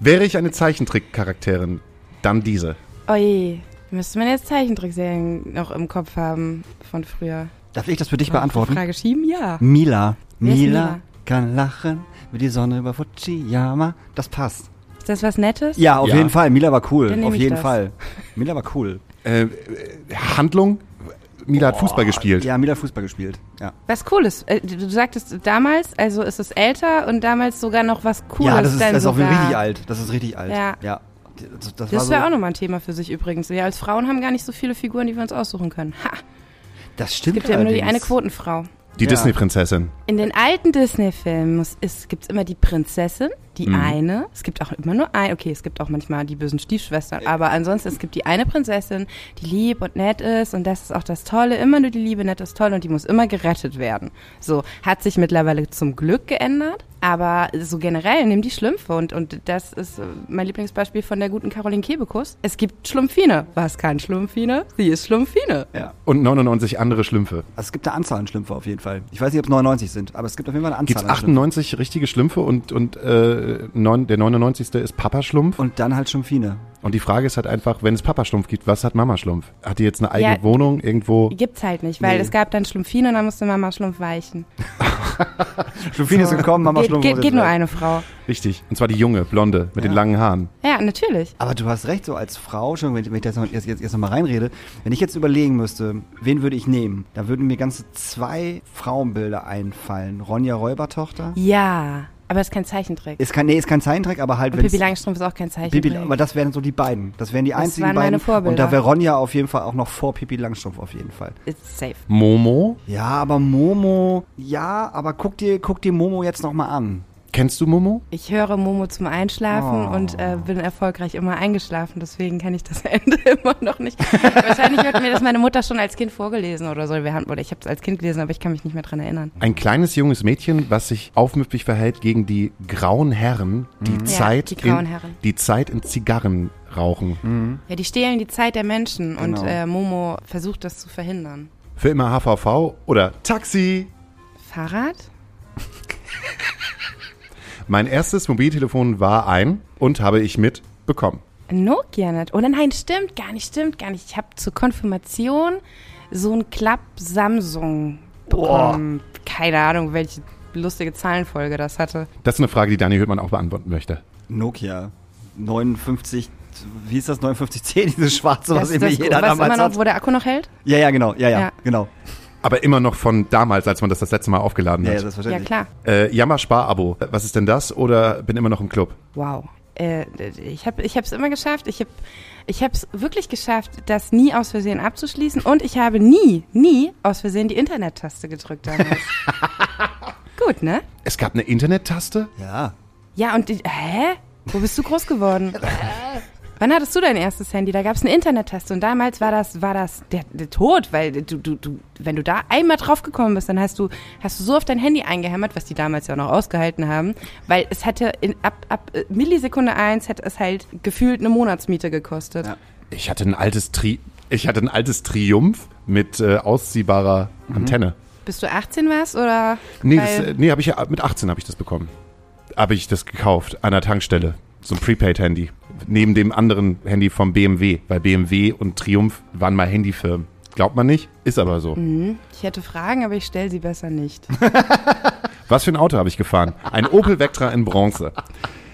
Wäre ich eine Zeichentrickcharakterin, dann diese. Oje, Müsste man jetzt Zeichentrickserien noch im Kopf haben von früher. Darf ich das für dich die beantworten? Frage schieben? Ja. Mila. Mila Mila? kann lachen wie die Sonne über Fujiyama. Das passt. Ist das was Nettes? Ja, auf Ja. jeden Fall. Mila war cool. Auf ich jeden das. Fall. Mila war cool. Äh, äh, Handlung? Mila hat Fußball gespielt. Ja, Mila hat Fußball gespielt. Ja. Was Cooles. Äh, Du du sagtest damals, also ist es älter und damals sogar noch was Cooles. ja, das ist, das ist auch sogar. richtig alt. Das ist richtig alt. Ja. ja. Das, das, Das war wäre so, auch nochmal ein Thema für sich übrigens. Wir als Frauen haben gar nicht so viele Figuren, die wir uns aussuchen können. Ha, das stimmt gibt ja immer nur die eine. Quotenfrau. Die Ja. Disney-Prinzessin. In den alten Disney-Filmen gibt es immer die Prinzessin, die Mhm. eine. Es gibt auch immer nur ein. Okay, es gibt auch manchmal die bösen Stiefschwestern, aber ansonsten es gibt die eine Prinzessin, die lieb und nett ist und das ist auch das Tolle. Immer nur die Liebe, nett ist toll und die muss immer gerettet werden. So hat sich mittlerweile zum Glück geändert, aber so generell nimm die Schlümpfe und und das ist äh, mein Lieblingsbeispiel von der guten Caroline Kebekus. Es gibt Schlumpfine. Was kann Schlumpfine? Sie ist Schlumpfine. Ja. Und 99 andere Schlümpfe. Also es gibt eine Anzahl an Schlümpfe auf jeden Fall. Ich weiß nicht, ob es 99 sind, aber es gibt auf jeden Fall eine Anzahl Gibt es an Schlümpfen. 98 richtige Schlümpfe und, und äh, neun, der 99. ist Papa-Schlumpf? Und dann halt Schlumpfine. Und die Frage ist halt einfach, wenn es Papa-Schlumpf gibt, was hat Mama-Schlumpf? Hat die jetzt eine eigene Ja. Wohnung irgendwo? Gibt's halt nicht, weil Nee. es gab dann Schlumpfine und dann musste Mama Schlumpf weichen. Schlumpfine ist gekommen, Mama geht, Schlumpf geht, muss geht jetzt nur weg. eine Frau. Richtig. Und zwar die junge, blonde, mit den Ja. langen Haaren. Ja, natürlich. Aber du hast recht, so als Frau, schon wenn ich, wenn ich das noch, jetzt, jetzt, jetzt noch mal reinrede, wenn ich jetzt überlegen müsste, wen würde ich nehmen, da würden mir ganze zwei Frauenbilder einfallen. Ronja Räubertochter. Ja, aber es ist kein Zeichentrick. Ist kein, nee, ist kein Zeichentrick, aber halt Und wenn Pippi Langstrumpf ist auch kein Zeichentrick. aber das wären so die beiden. Das wären die Das einzigen waren meine beiden. Vorbilder. Und da wäre Ronja auf jeden Fall auch noch vor Pippi Langstrumpf auf jeden Fall. It's safe. Momo? Ja, aber Momo, ja, aber guck dir, guck dir Momo jetzt noch mal an. Kennst du Momo? Ich höre Momo zum Einschlafen Oh. und äh, bin erfolgreich immer eingeschlafen, deswegen kenne ich das Ende immer noch nicht. Wahrscheinlich hat mir das meine Mutter schon als Kind vorgelesen oder so. Wir haben, oder ich habe es als Kind gelesen, aber ich kann mich nicht mehr dran erinnern. Ein kleines junges Mädchen, was sich aufmüpfig verhält gegen die grauen Herren, die Zeit die grauen in, Herren. die Zeit in Zigarren rauchen. Ja, die stehlen die Zeit der Menschen und Genau. äh, Momo versucht das zu verhindern. Für immer HVV oder Taxi. Fahrrad? Mein erstes Mobiltelefon war ein und habe ich mit bekommen. Nokia nicht. Oder nein, stimmt gar nicht, stimmt gar nicht. Ich habe zur Konfirmation so ein Klapp Samsung bekommen. Keine Ahnung, welche lustige Zahlenfolge das hatte. Das ist eine Frage, die Daniel Hüttmann auch beantworten möchte. Nokia 59, wie ist das 5910, dieses schwarze, was das, immer das, jeder was damals immer noch, hat? wo der Akku noch hält? Ja, ja, genau, ja, ja, Ja. genau. Aber immer noch von damals, als man das das letzte Mal aufgeladen Ja, ja, hat. Ja, selbstverständlich. klar. äh, Jammer-Spar-Abo. Was ist denn das? Oder bin immer noch im Club? Wow. Äh, ich habe ich es immer geschafft. Ich habe ich es wirklich geschafft, das nie aus Versehen abzuschließen. Und ich habe nie, nie aus Versehen die Internet-Taste gedrückt damals. Gut, ne? Es gab eine Internet-Taste? Ja. Ja, und die, hä? Wo bist du groß geworden? Wann hattest du dein erstes Handy? Da gab es eine Internet-Taste und damals war das, war das der, der Tod, weil du, du, du, wenn du da einmal drauf gekommen bist, dann hast du, hast du so auf dein Handy eingehämmert, was die damals ja auch noch ausgehalten haben, weil es hatte in, ab, ab äh, Millisekunde eins hätte es halt gefühlt eine Monatsmiete gekostet. Ja. Ich hatte ein altes Tri ich hatte ein altes Triumph mit äh, ausziehbarer Antenne. Bis du 18 warst oder? Nee, das, nee hab ich, ja- mit 18 habe ich das bekommen. Habe ich das gekauft an der Tankstelle. So ein Prepaid-Handy. Neben dem anderen Handy vom BMW. Weil BMW und Triumph waren mal Handyfirmen. Glaubt man nicht? Ist aber so. Mhm. ich hätte Fragen, aber ich stelle sie besser nicht. Was für ein Auto habe ich gefahren? Ein Opel Vectra in Bronze.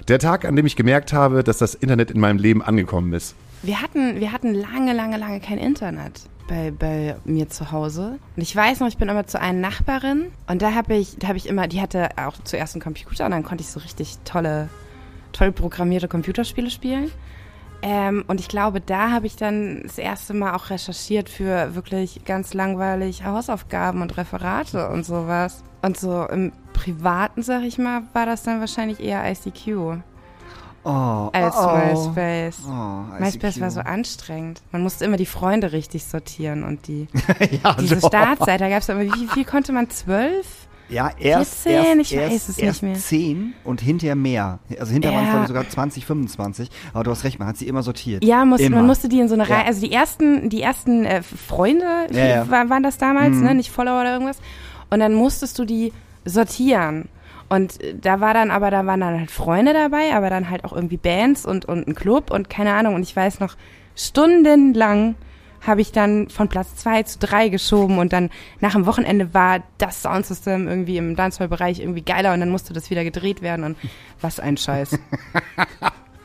Der Tag, an dem ich gemerkt habe, dass das Internet in meinem Leben angekommen ist. Wir hatten, wir hatten lange, lange, lange kein Internet bei, bei mir zu Hause. Und ich weiß noch, ich bin immer zu einer Nachbarin und da habe ich, da habe ich immer, die hatte auch zuerst einen Computer und dann konnte ich so richtig tolle, toll programmierte Computerspiele spielen. Ähm, und ich glaube, da habe ich dann das erste Mal auch recherchiert für wirklich ganz langweilig Hausaufgaben und Referate und sowas. Und so im Privaten, sag ich mal, war das dann wahrscheinlich eher ICQ Oh, als oh, oh. MySpace. Oh, MySpace war so anstrengend. Man musste immer die Freunde richtig sortieren und die ja, diese doch. Startseite, da gab es aber, wie viel konnte man? Zwölf? Ja, erst, 14, erst, ich weiß erst, es erst nicht mehr. 10 und hinterher mehr. Also hinterher waren es Ja. glaube ich, sogar 20, 25. Aber du hast recht, man hat sie immer sortiert. Ja, muss, Immer. man musste die in so eine Ja. Reihe, also die ersten, die ersten äh, Freunde Ja, ja. War, waren das damals, Mhm. ne, nicht Follower oder irgendwas. Und dann musstest du die sortieren. Und äh, da war dann aber, da waren dann halt Freunde dabei, aber dann halt auch irgendwie Bands und, und ein Club und keine Ahnung. Und ich weiß noch, stundenlang habe ich dann von Platz zwei zu drei geschoben und dann nach dem Wochenende war das Soundsystem irgendwie im Dancehall-Bereich irgendwie geiler und dann musste das wieder gedreht werden und was ein Scheiß.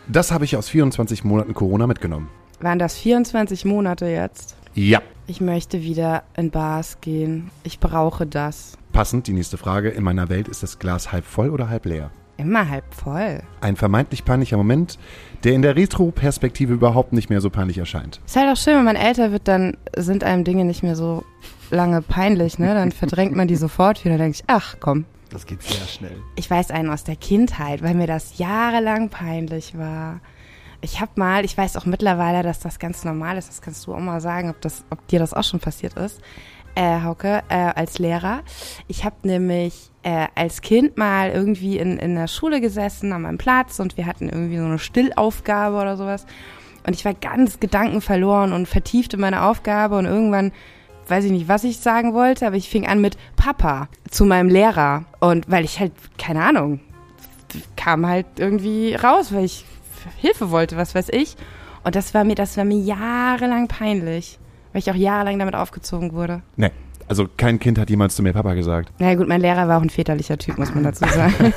Das habe ich aus 24 Monaten Corona mitgenommen. Waren das 24 Monate jetzt? Ja. Ich möchte wieder in Bars gehen. Ich brauche das. Passend die nächste Frage. In meiner Welt ist das Glas halb voll oder halb leer? Immer halb voll. Ein vermeintlich peinlicher Moment, der in der Retro-Perspektive überhaupt nicht mehr so peinlich erscheint. Ist halt auch schön, wenn man älter wird, dann sind einem Dinge nicht mehr so lange peinlich, ne? Dann verdrängt man die sofort wieder. Dann denke ich, ach komm. Das geht sehr schnell. Ich weiß einen aus der Kindheit, weil mir das jahrelang peinlich war. Ich habe mal, ich weiß auch mittlerweile, dass das ganz normal ist. Das kannst du auch mal sagen, ob, das, ob dir das auch schon passiert ist, äh, Hauke, äh, als Lehrer. Ich habe nämlich äh, als Kind mal irgendwie in, in der Schule gesessen an meinem Platz und wir hatten irgendwie so eine Stillaufgabe oder sowas. Und ich war ganz gedankenverloren und vertieft in meine Aufgabe und irgendwann weiß ich nicht, was ich sagen wollte, aber ich fing an mit Papa zu meinem Lehrer. Und weil ich halt, keine Ahnung, kam halt irgendwie raus, weil ich Hilfe wollte, was weiß ich. Und das war mir, das war mir jahrelang peinlich, weil ich auch jahrelang damit aufgezogen wurde. Nee. Also kein Kind hat jemals zu mir Papa gesagt. Na ja, gut, mein Lehrer war auch ein väterlicher Typ, muss man dazu sagen.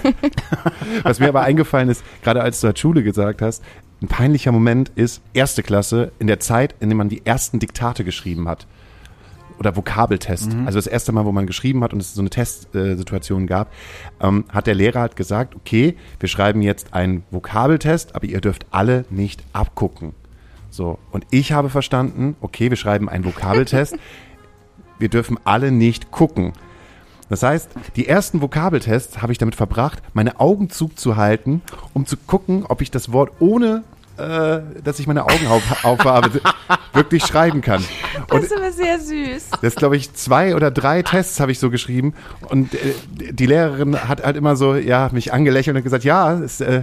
Was mir aber eingefallen ist, gerade als du halt Schule gesagt hast, ein peinlicher Moment ist erste Klasse in der Zeit, in der man die ersten Diktate geschrieben hat. Oder Vokabeltest. Also das erste Mal, wo man geschrieben hat und es so eine Testsituation gab, ähm, hat der Lehrer halt gesagt, okay, wir schreiben jetzt einen Vokabeltest, aber ihr dürft alle nicht abgucken. So. Und ich habe verstanden, okay, wir schreiben einen Vokabeltest, wir dürfen alle nicht gucken. Das heißt, die ersten Vokabeltests habe ich damit verbracht, meine Augen zuzuhalten, um zu gucken, ob ich das Wort ohne, äh, dass ich meine Augen auf, aufhabe, wirklich schreiben kann. Und Das ist aber sehr süß. das glaube ich zwei oder drei Tests habe ich so geschrieben und äh, die Lehrerin hat halt immer so ja mich angelächelt und gesagt, ja, es äh,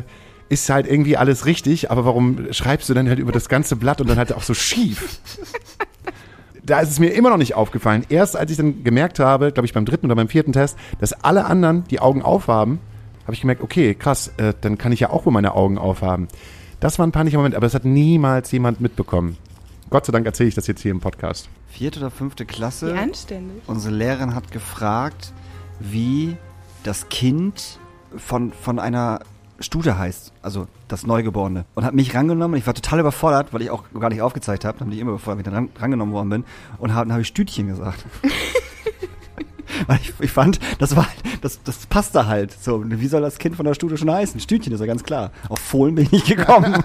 ist halt irgendwie alles richtig, aber warum schreibst du dann halt über das ganze Blatt und dann halt auch so schief? Da ist es mir immer noch nicht aufgefallen. Erst als ich dann gemerkt habe, glaube ich beim dritten oder beim vierten Test, dass alle anderen die Augen aufhaben, habe ich gemerkt, okay, krass, äh, dann kann ich ja auch wohl meine Augen aufhaben. Das war ein peinlicher Moment, aber das hat niemals jemand mitbekommen. Gott sei Dank erzähle ich das jetzt hier im Podcast. Vierte oder fünfte Klasse. Wie anständig. Unsere Lehrerin hat gefragt, wie das Kind von, von einer Stute heißt, also das Neugeborene. Und hat mich rangenommen. Ich war total überfordert, weil ich auch gar nicht aufgezeigt habe. Dann bin ich immer überfordert, wenn ich dann ran, rangenommen worden bin. Und hab, dann habe ich Stütchen gesagt. weil ich, ich fand, das war das, das passte halt. So, wie soll das Kind von der Stute schon heißen? Stütchen ist ja ganz klar. Auf Fohlen bin ich nicht gekommen.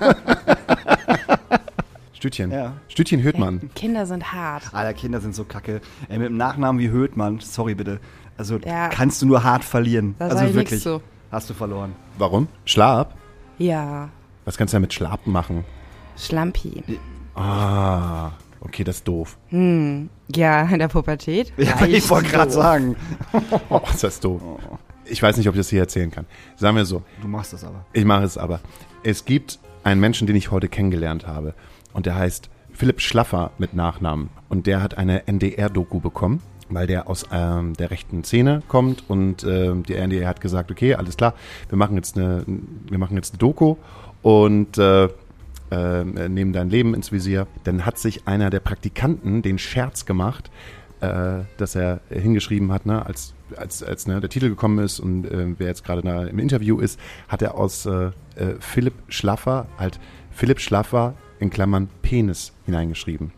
Stütchen. Ja. Stütchen Höhtmann. Kinder sind hart. Alter, Kinder sind so kacke. Ey, mit dem Nachnamen wie Höhtmann, sorry bitte. Also Ja. kannst du nur hart verlieren. Da also wirklich. zu. Hast du verloren. Warum? Schlab? Ja, Was kannst du denn mit Schlappen machen? Schlampi. Ah, okay, das ist doof. Ja, in der Pubertät. Ja, ich wollte gerade sagen. Oh, ist das doof. Ich weiß nicht, ob ich das hier erzählen kann. Sagen wir so, Du machst das aber. ich mache es aber. Es gibt einen Menschen, den ich heute kennengelernt habe. Und der heißt Philipp Schlaffer mit Nachnamen. Und der hat eine NDR-Doku bekommen, weil der aus ähm, der rechten Szene kommt. Und ähm, die NDR hat gesagt, okay, alles klar, wir machen jetzt eine, wir machen jetzt eine Doku und äh, äh, nehmen dein Leben ins Visier. Dann hat sich einer der Praktikanten den Scherz gemacht, äh, dass er hingeschrieben hat, ne, als, als, als ne, der Titel gekommen ist und äh, wer jetzt gerade da im Interview ist, hat er aus äh, äh, Philipp Schlaffer halt Philipp Schlaffer in Klammern Penis hineingeschrieben.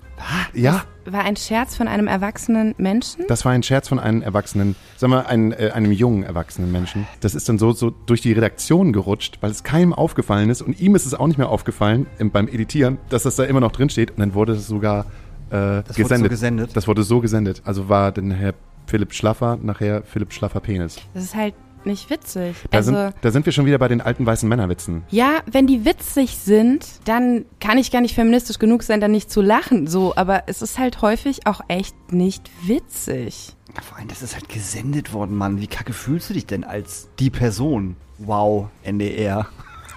Ja, War ein Scherz von einem erwachsenen Menschen? das war ein Scherz von einem erwachsenen, sagen wir, ein, äh, einem jungen erwachsenen Menschen. Das ist dann so, so durch die Redaktion gerutscht, weil es keinem aufgefallen ist und ihm ist es auch nicht mehr aufgefallen im, beim Editieren, dass das da immer noch drin steht und dann wurde es sogar äh, Das wurde gesendet. so gesendet? Das wurde so gesendet. Also war dann Herr Philipp Schlaffer nachher Philipp Schlaffer Penis. Das ist halt nicht witzig. Da, also, sind, da sind wir schon wieder bei den alten weißen Männerwitzen. ja, wenn die witzig sind, dann kann ich gar nicht feministisch genug sein, dann nicht zu lachen. So, aber es ist halt häufig auch echt nicht witzig. Ja, Vor allem, das ist halt gesendet worden, Mann. Wie kacke fühlst du dich denn als die Person? Wow, NDR.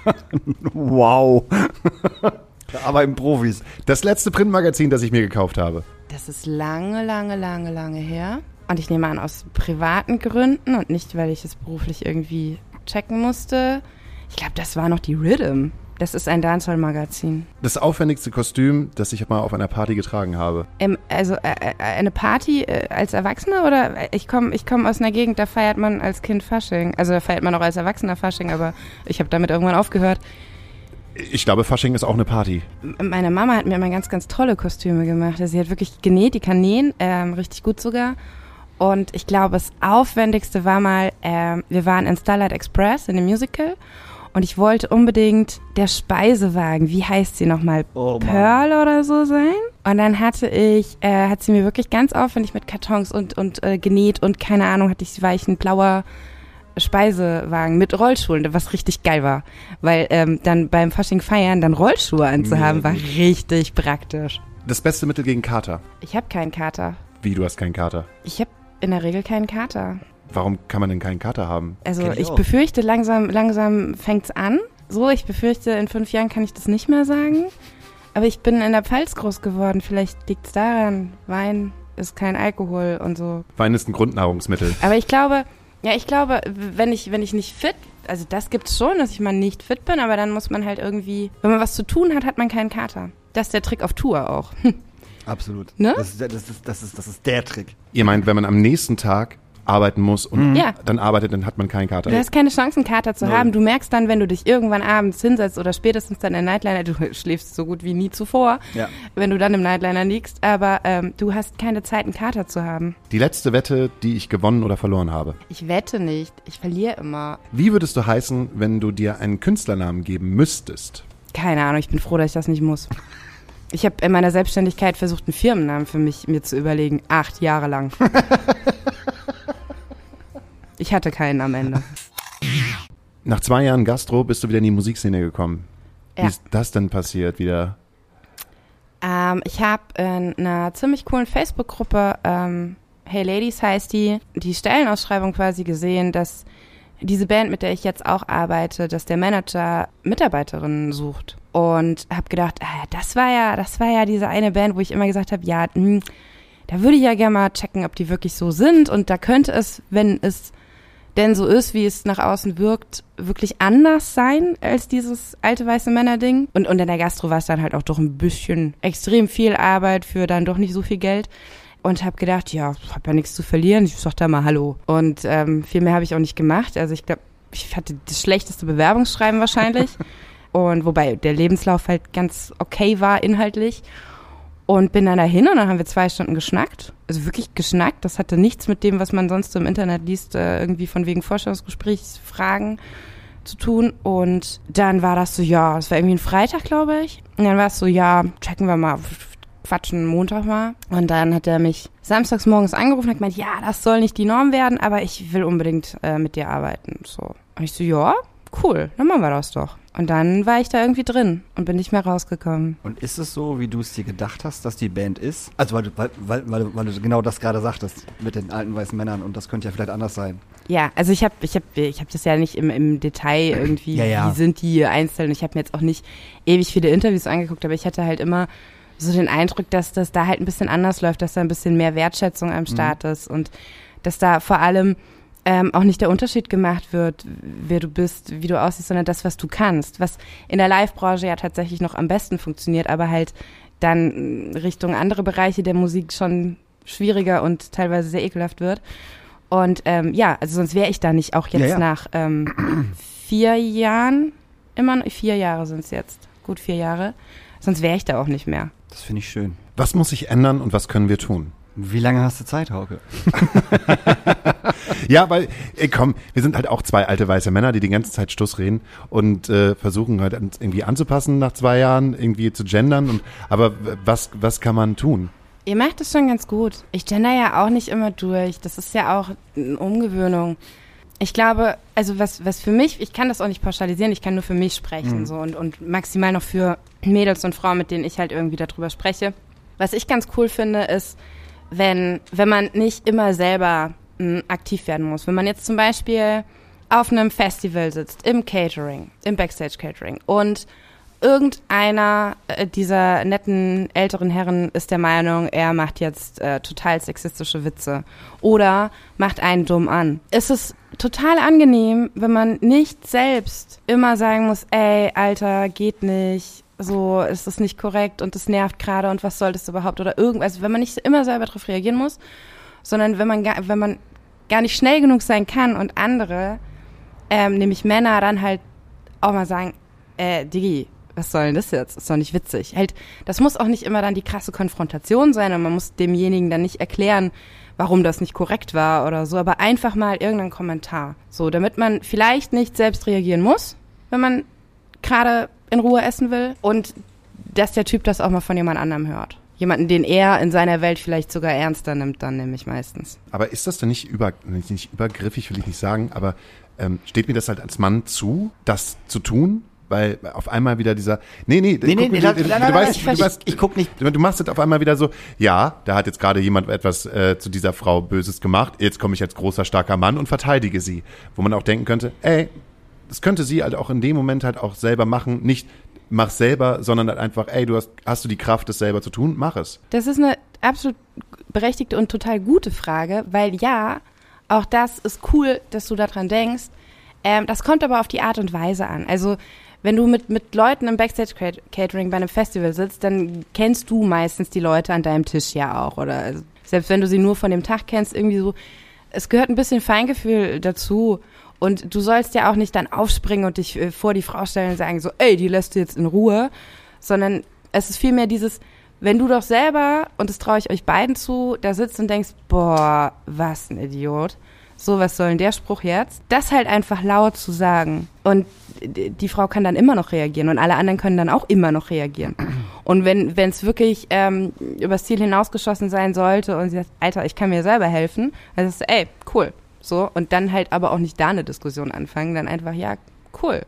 wow. da arbeiten Profis. Das letzte Printmagazin, das ich mir gekauft habe. Das ist lange, lange, lange, lange her. Und ich nehme an, aus privaten Gründen und nicht, weil ich es beruflich irgendwie checken musste. Ich glaube, das war noch die Rhythm. Das ist ein Dancehall-Magazin. Das aufwendigste Kostüm, das ich mal auf einer Party getragen habe. Ähm, also äh, äh, eine Party äh, als Erwachsener oder ich komme ich komm aus einer Gegend, da feiert man als Kind Fasching. Also da feiert man auch als Erwachsener Fasching, aber ich habe damit irgendwann aufgehört. Ich glaube, Fasching ist auch eine Party. Meine Mama hat mir immer ganz, ganz tolle Kostüme gemacht. Also sie hat wirklich genäht, die kann nähen, ähm, richtig gut sogar. Und ich glaube, das Aufwendigste war mal, ähm, wir waren in Starlight Express in dem Musical und ich wollte unbedingt der Speisewagen, wie heißt sie nochmal, Oh. Pearl oder so sein. Und dann hatte ich, äh, hat sie mir wirklich ganz aufwendig mit Kartons und, und äh, genäht und keine Ahnung, hatte ich, war ich ein blauer Speisewagen mit Rollschuhen, was richtig geil war. Weil ähm, dann beim Fasching feiern dann Rollschuhe anzuhaben, war richtig praktisch. Das beste Mittel gegen Kater. Ich habe keinen Kater. Wie, du hast keinen Kater? Ich habe in der Regel keinen Kater. Warum kann man denn keinen Kater haben? Also Kenn ich ich, befürchte, langsam, langsam fängt's an. So, ich befürchte, in fünf Jahren kann ich das nicht mehr sagen. Aber ich bin in der Pfalz groß geworden. Vielleicht liegt's daran. Wein ist kein Alkohol und so. Wein ist ein Grundnahrungsmittel. Aber ich glaube, ja, ich glaube, wenn ich, wenn ich nicht fit, also das gibt's schon, dass ich mal nicht fit bin, aber dann muss man halt irgendwie, wenn man was zu tun hat, hat man keinen Kater. Das ist der Trick auf Tour auch. Absolut. Ne? Das, ist, das, ist, das, ist, das ist der Trick. Ihr meint, wenn man am nächsten Tag arbeiten muss und Ja. dann arbeitet, dann hat man keinen Kater. Du hast keine Chance, einen Kater zu Null. haben. Du merkst dann, wenn du dich irgendwann abends hinsetzt oder spätestens dann in Nightliner, du schläfst so gut wie nie zuvor, Ja. wenn du dann im Nightliner liegst, aber ähm, du hast keine Zeit, einen Kater zu haben. Die letzte Wette, die ich gewonnen oder verloren habe. Ich wette nicht, ich verliere immer. Wie würdest du heißen, wenn du dir einen Künstlernamen geben müsstest? Keine Ahnung, ich bin froh, dass ich das nicht muss. Ich habe in meiner Selbstständigkeit versucht, einen Firmennamen für mich mir zu überlegen. Acht Jahre lang. ich hatte keinen am Ende. Nach zwei Jahren Gastro bist du wieder in die Musikszene gekommen. Wie Ja. ist das denn passiert wieder? Ähm, ich habe in einer ziemlich coolen Facebook-Gruppe, ähm, Hey Ladies heißt die, die Stellenausschreibung quasi gesehen, dass diese Band, mit der ich jetzt auch arbeite, dass der Manager Mitarbeiterinnen sucht. Und habe gedacht, ah, das war ja, das war ja diese eine Band, wo ich immer gesagt habe, ja, hm, da würde ich ja gerne mal checken, ob die wirklich so sind. Und da könnte es, wenn es denn so ist, wie es nach außen wirkt, wirklich anders sein als dieses alte weiße Männer-Ding. Und, und in der Gastro war es dann halt auch doch ein bisschen extrem viel Arbeit für dann doch nicht so viel Geld. Und habe gedacht, ja, hab ja nichts zu verlieren, ich sag da mal Hallo. Und ähm, viel mehr habe ich auch nicht gemacht. Also ich glaube, ich hatte das schlechteste Bewerbungsschreiben wahrscheinlich. und wobei der Lebenslauf halt ganz okay war inhaltlich. Und bin dann dahin und dann haben wir zwei Stunden geschnackt. Also wirklich geschnackt. Das hatte nichts mit dem, was man sonst so im Internet liest, äh, irgendwie von wegen Vorstellungsgesprächsfragen zu tun. Und dann war das so, ja, es war irgendwie ein Freitag, glaube ich. Und dann war es so, ja, checken wir mal, quatschen Montag mal. Und dann hat er mich samstags morgens angerufen und hat gemeint, ja, das soll nicht die Norm werden, aber ich will unbedingt äh, mit dir arbeiten. So. Und ich so, ja, cool, dann machen wir das doch. Und dann war ich da irgendwie drin und bin nicht mehr rausgekommen. Und ist es so, wie du es dir gedacht hast, dass die Band ist? Also weil du, weil, weil, weil, du- genau das gerade sagtest mit den alten weißen Männern und das könnte ja vielleicht anders sein. Ja, also ich habe ich hab, ich hab das ja nicht im, im Detail irgendwie, Ja, ja. wie sind die einzeln. Ich habe mir jetzt auch nicht ewig viele Interviews angeguckt, aber ich hatte halt immer so den Eindruck, dass das da halt ein bisschen anders läuft, dass da ein bisschen mehr Wertschätzung am Start ist und dass da vor allem ähm, auch nicht der Unterschied gemacht wird, wer du bist, wie du aussiehst, sondern das, was du kannst, was in der Live-Branche ja tatsächlich noch am besten funktioniert, aber halt dann Richtung andere Bereiche der Musik schon schwieriger und teilweise sehr ekelhaft wird. Und ähm, ja, also sonst wäre ich da nicht auch jetzt Ja, ja. nach ähm, vier Jahren, immer noch, vier Jahre sind es jetzt, gut vier Jahre, sonst wäre ich da auch nicht mehr. Das finde ich schön. Was muss sich ändern und was können wir tun? Wie lange hast du Zeit, Hauke? Ja, weil, ey, komm, wir sind halt auch zwei alte weiße Männer, die die ganze Zeit Stuss reden und äh, versuchen halt uns irgendwie anzupassen nach zwei Jahren, irgendwie zu gendern. Und, aber was, was kann man tun? Ihr macht es schon ganz gut. Ich gender ja auch nicht immer durch. Das ist ja auch eine Umgewöhnung. Ich glaube, also was, was für mich, ich kann das auch nicht pauschalisieren, ich kann nur für mich sprechen so und, und maximal noch für Mädels und Frauen, mit denen ich halt irgendwie darüber spreche. Was ich ganz cool finde, ist, wenn, wenn man nicht immer selber mh, aktiv werden muss. Wenn man jetzt zum Beispiel auf einem Festival sitzt, im Catering, im Backstage-Catering und irgendeiner äh, dieser netten älteren Herren ist der Meinung, er macht jetzt äh, total sexistische Witze oder macht einen dumm an. Es ist total angenehm, wenn man nicht selbst immer sagen muss, ey, Alter, geht nicht, so ist das nicht korrekt und das nervt gerade und was soll das überhaupt oder irgendwas. Also wenn man nicht immer selber darauf reagieren muss, sondern wenn man gar, wenn man gar nicht schnell genug sein kann und andere, ähm, nämlich Männer, dann halt auch mal sagen, äh, Digi, was soll denn das jetzt? Ist doch nicht witzig. Halt, das muss auch nicht immer dann die krasse Konfrontation sein und man muss demjenigen dann nicht erklären, warum das nicht korrekt war oder so, aber einfach mal irgendeinen Kommentar. So, damit man vielleicht nicht selbst reagieren muss, wenn man gerade in Ruhe essen will und dass der Typ das auch mal von jemand anderem hört. Jemanden, den er in seiner Welt vielleicht sogar ernster nimmt, dann nämlich meistens. Aber ist das denn nicht, über, nicht übergriffig, will ich nicht sagen, aber ähm, steht mir das halt als Mann zu, das zu tun? weil auf einmal wieder dieser nee nee nee, nee, nee du, du, du, nein, weißt, ich, du weißt, ich guck nicht du machst jetzt auf einmal wieder so ja da hat jetzt gerade jemand etwas äh, zu dieser Frau Böses gemacht jetzt komme ich als großer starker Mann und verteidige sie wo man auch denken könnte ey das könnte sie halt auch in dem Moment halt auch selber machen nicht mach selber sondern halt einfach ey du hast hast du die Kraft das selber zu tun mach es das ist eine absolut berechtigte und total gute Frage weil ja auch das ist cool dass du daran denkst ähm, das kommt aber auf die Art und Weise an. Also wenn du mit, mit Leuten im Backstage-Catering bei einem Festival sitzt, dann kennst du meistens die Leute an deinem Tisch ja auch. Oder also, selbst wenn du sie nur von dem Tag kennst, irgendwie so. Es gehört ein bisschen Feingefühl dazu. Und du sollst ja auch nicht dann aufspringen und dich äh, vor die Frau stellen und sagen so, ey, die lässt du jetzt in Ruhe. Sondern es ist vielmehr dieses, wenn du doch selber, und das traue ich euch beiden zu, da sitzt und denkst, boah, was ein Idiot so, was soll denn der Spruch jetzt? Das halt einfach laut zu sagen. Und die Frau kann dann immer noch reagieren und alle anderen können dann auch immer noch reagieren. Und wenn es wirklich ähm, übers Ziel hinausgeschossen sein sollte und sie sagt, Alter, ich kann mir selber helfen, dann sagst du, ey, cool. So, und dann halt aber auch nicht da eine Diskussion anfangen, dann einfach, ja, cool.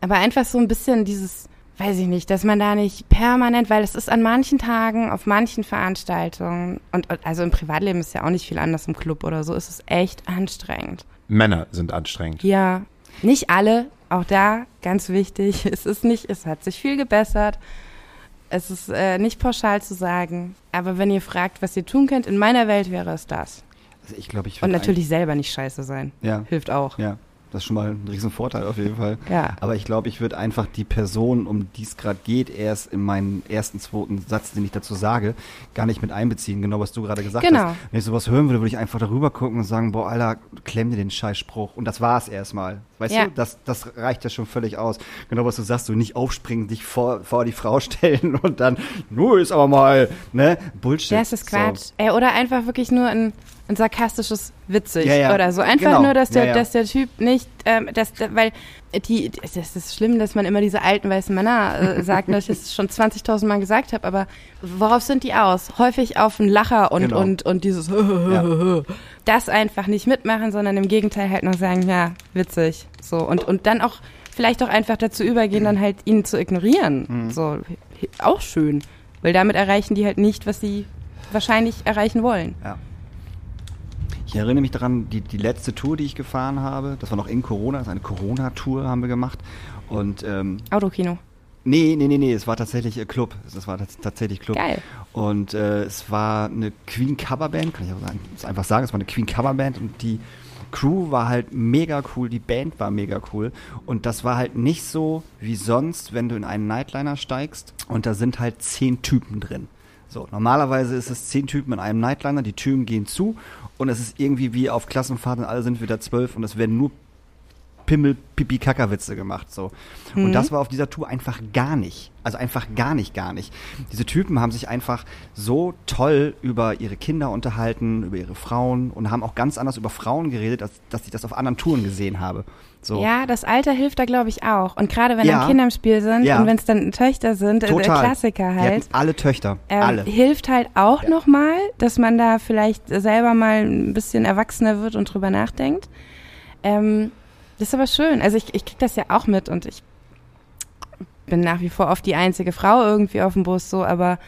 Aber einfach so ein bisschen dieses, weiß ich nicht, dass man da nicht permanent, weil es ist an manchen Tagen, auf manchen Veranstaltungen und also im Privatleben ist ja auch nicht viel anders im Club oder so, ist es echt anstrengend. Männer sind anstrengend. Ja, nicht alle, auch da ganz wichtig, es ist nicht, es hat sich viel gebessert. Es ist äh, nicht pauschal zu sagen, aber wenn ihr fragt, was ihr tun könnt, in meiner Welt wäre es das. Ich glaube, ich Und natürlich selber nicht scheiße sein. Ja. Hilft auch. Ja. Das ist schon mal ein riesen Vorteil auf jeden Fall. Ja. Aber ich glaube, ich würde einfach die Person, um die es gerade geht, erst in meinen ersten, zweiten Satz, den ich dazu sage, gar nicht mit einbeziehen. Genau, was du gerade gesagt genau. hast. Wenn ich sowas hören würde, würde ich einfach darüber gucken und sagen, boah, Alter, klemm dir den Scheißspruch. Und das war es erstmal. Weißt ja. du, das, das reicht ja schon völlig aus. Genau, was du sagst, du nicht aufspringen, dich vor, vor die Frau stellen und dann, nur ist aber mal, ne? Bullshit. Das ist Quatsch. So. Ey, oder einfach wirklich nur ein ein sarkastisches witzig ja, ja. oder so. Einfach genau. nur, dass der, ja, dass der Typ nicht, ähm, dass, weil die, das ist schlimm, dass man immer diese alten weißen Männer äh, sagt, dass ich das schon 20.000 Mal gesagt habe, aber worauf sind die aus? Häufig auf einen Lacher und, genau. und, und dieses das einfach nicht mitmachen, sondern im Gegenteil halt noch sagen, ja, witzig. So. Und, und dann auch vielleicht auch einfach dazu übergehen, dann halt ihn zu ignorieren. Mhm. So, auch schön. Weil damit erreichen die halt nicht, was sie wahrscheinlich erreichen wollen. Ja. Ich erinnere mich daran, die, die letzte Tour, die ich gefahren habe, das war noch in Corona, das ist eine Corona-Tour haben wir gemacht. Und, ähm, Autokino. Nee, nee, nee, nee, es war tatsächlich äh, Club. Es war tatsächlich Club. Geil. Und äh, es war eine Queen Coverband, kann ich auch einfach sagen, es war eine Queen Coverband und die Crew war halt mega cool, die Band war mega cool und das war halt nicht so wie sonst, wenn du in einen Nightliner steigst und da sind halt zehn Typen drin. So, normalerweise ist es zehn Typen in einem Nightliner, die Türen gehen zu und es ist irgendwie wie auf Klassenfahrt und alle sind wieder zwölf und es werden nur Pimmel, Pipi, Kackerwitze gemacht, so. Mhm. Und das war auf dieser Tour einfach gar nicht. Also einfach gar nicht, gar nicht. Diese Typen haben sich einfach so toll über ihre Kinder unterhalten, über ihre Frauen und haben auch ganz anders über Frauen geredet, als dass ich das auf anderen Touren gesehen habe. So. Ja, das Alter hilft da, glaube ich, auch. Und gerade wenn Ja. dann Kinder im Spiel sind Ja. und wenn es dann Töchter sind, äh, der Total. Klassiker Die halt. alle Töchter. Ähm, alle. Hilft halt auch Ja. nochmal, dass man da vielleicht selber mal ein bisschen erwachsener wird und drüber nachdenkt. Ähm, das ist aber schön. Also ich, ich krieg das ja auch mit und ich bin nach wie vor oft die einzige Frau irgendwie auf dem Bus so, aber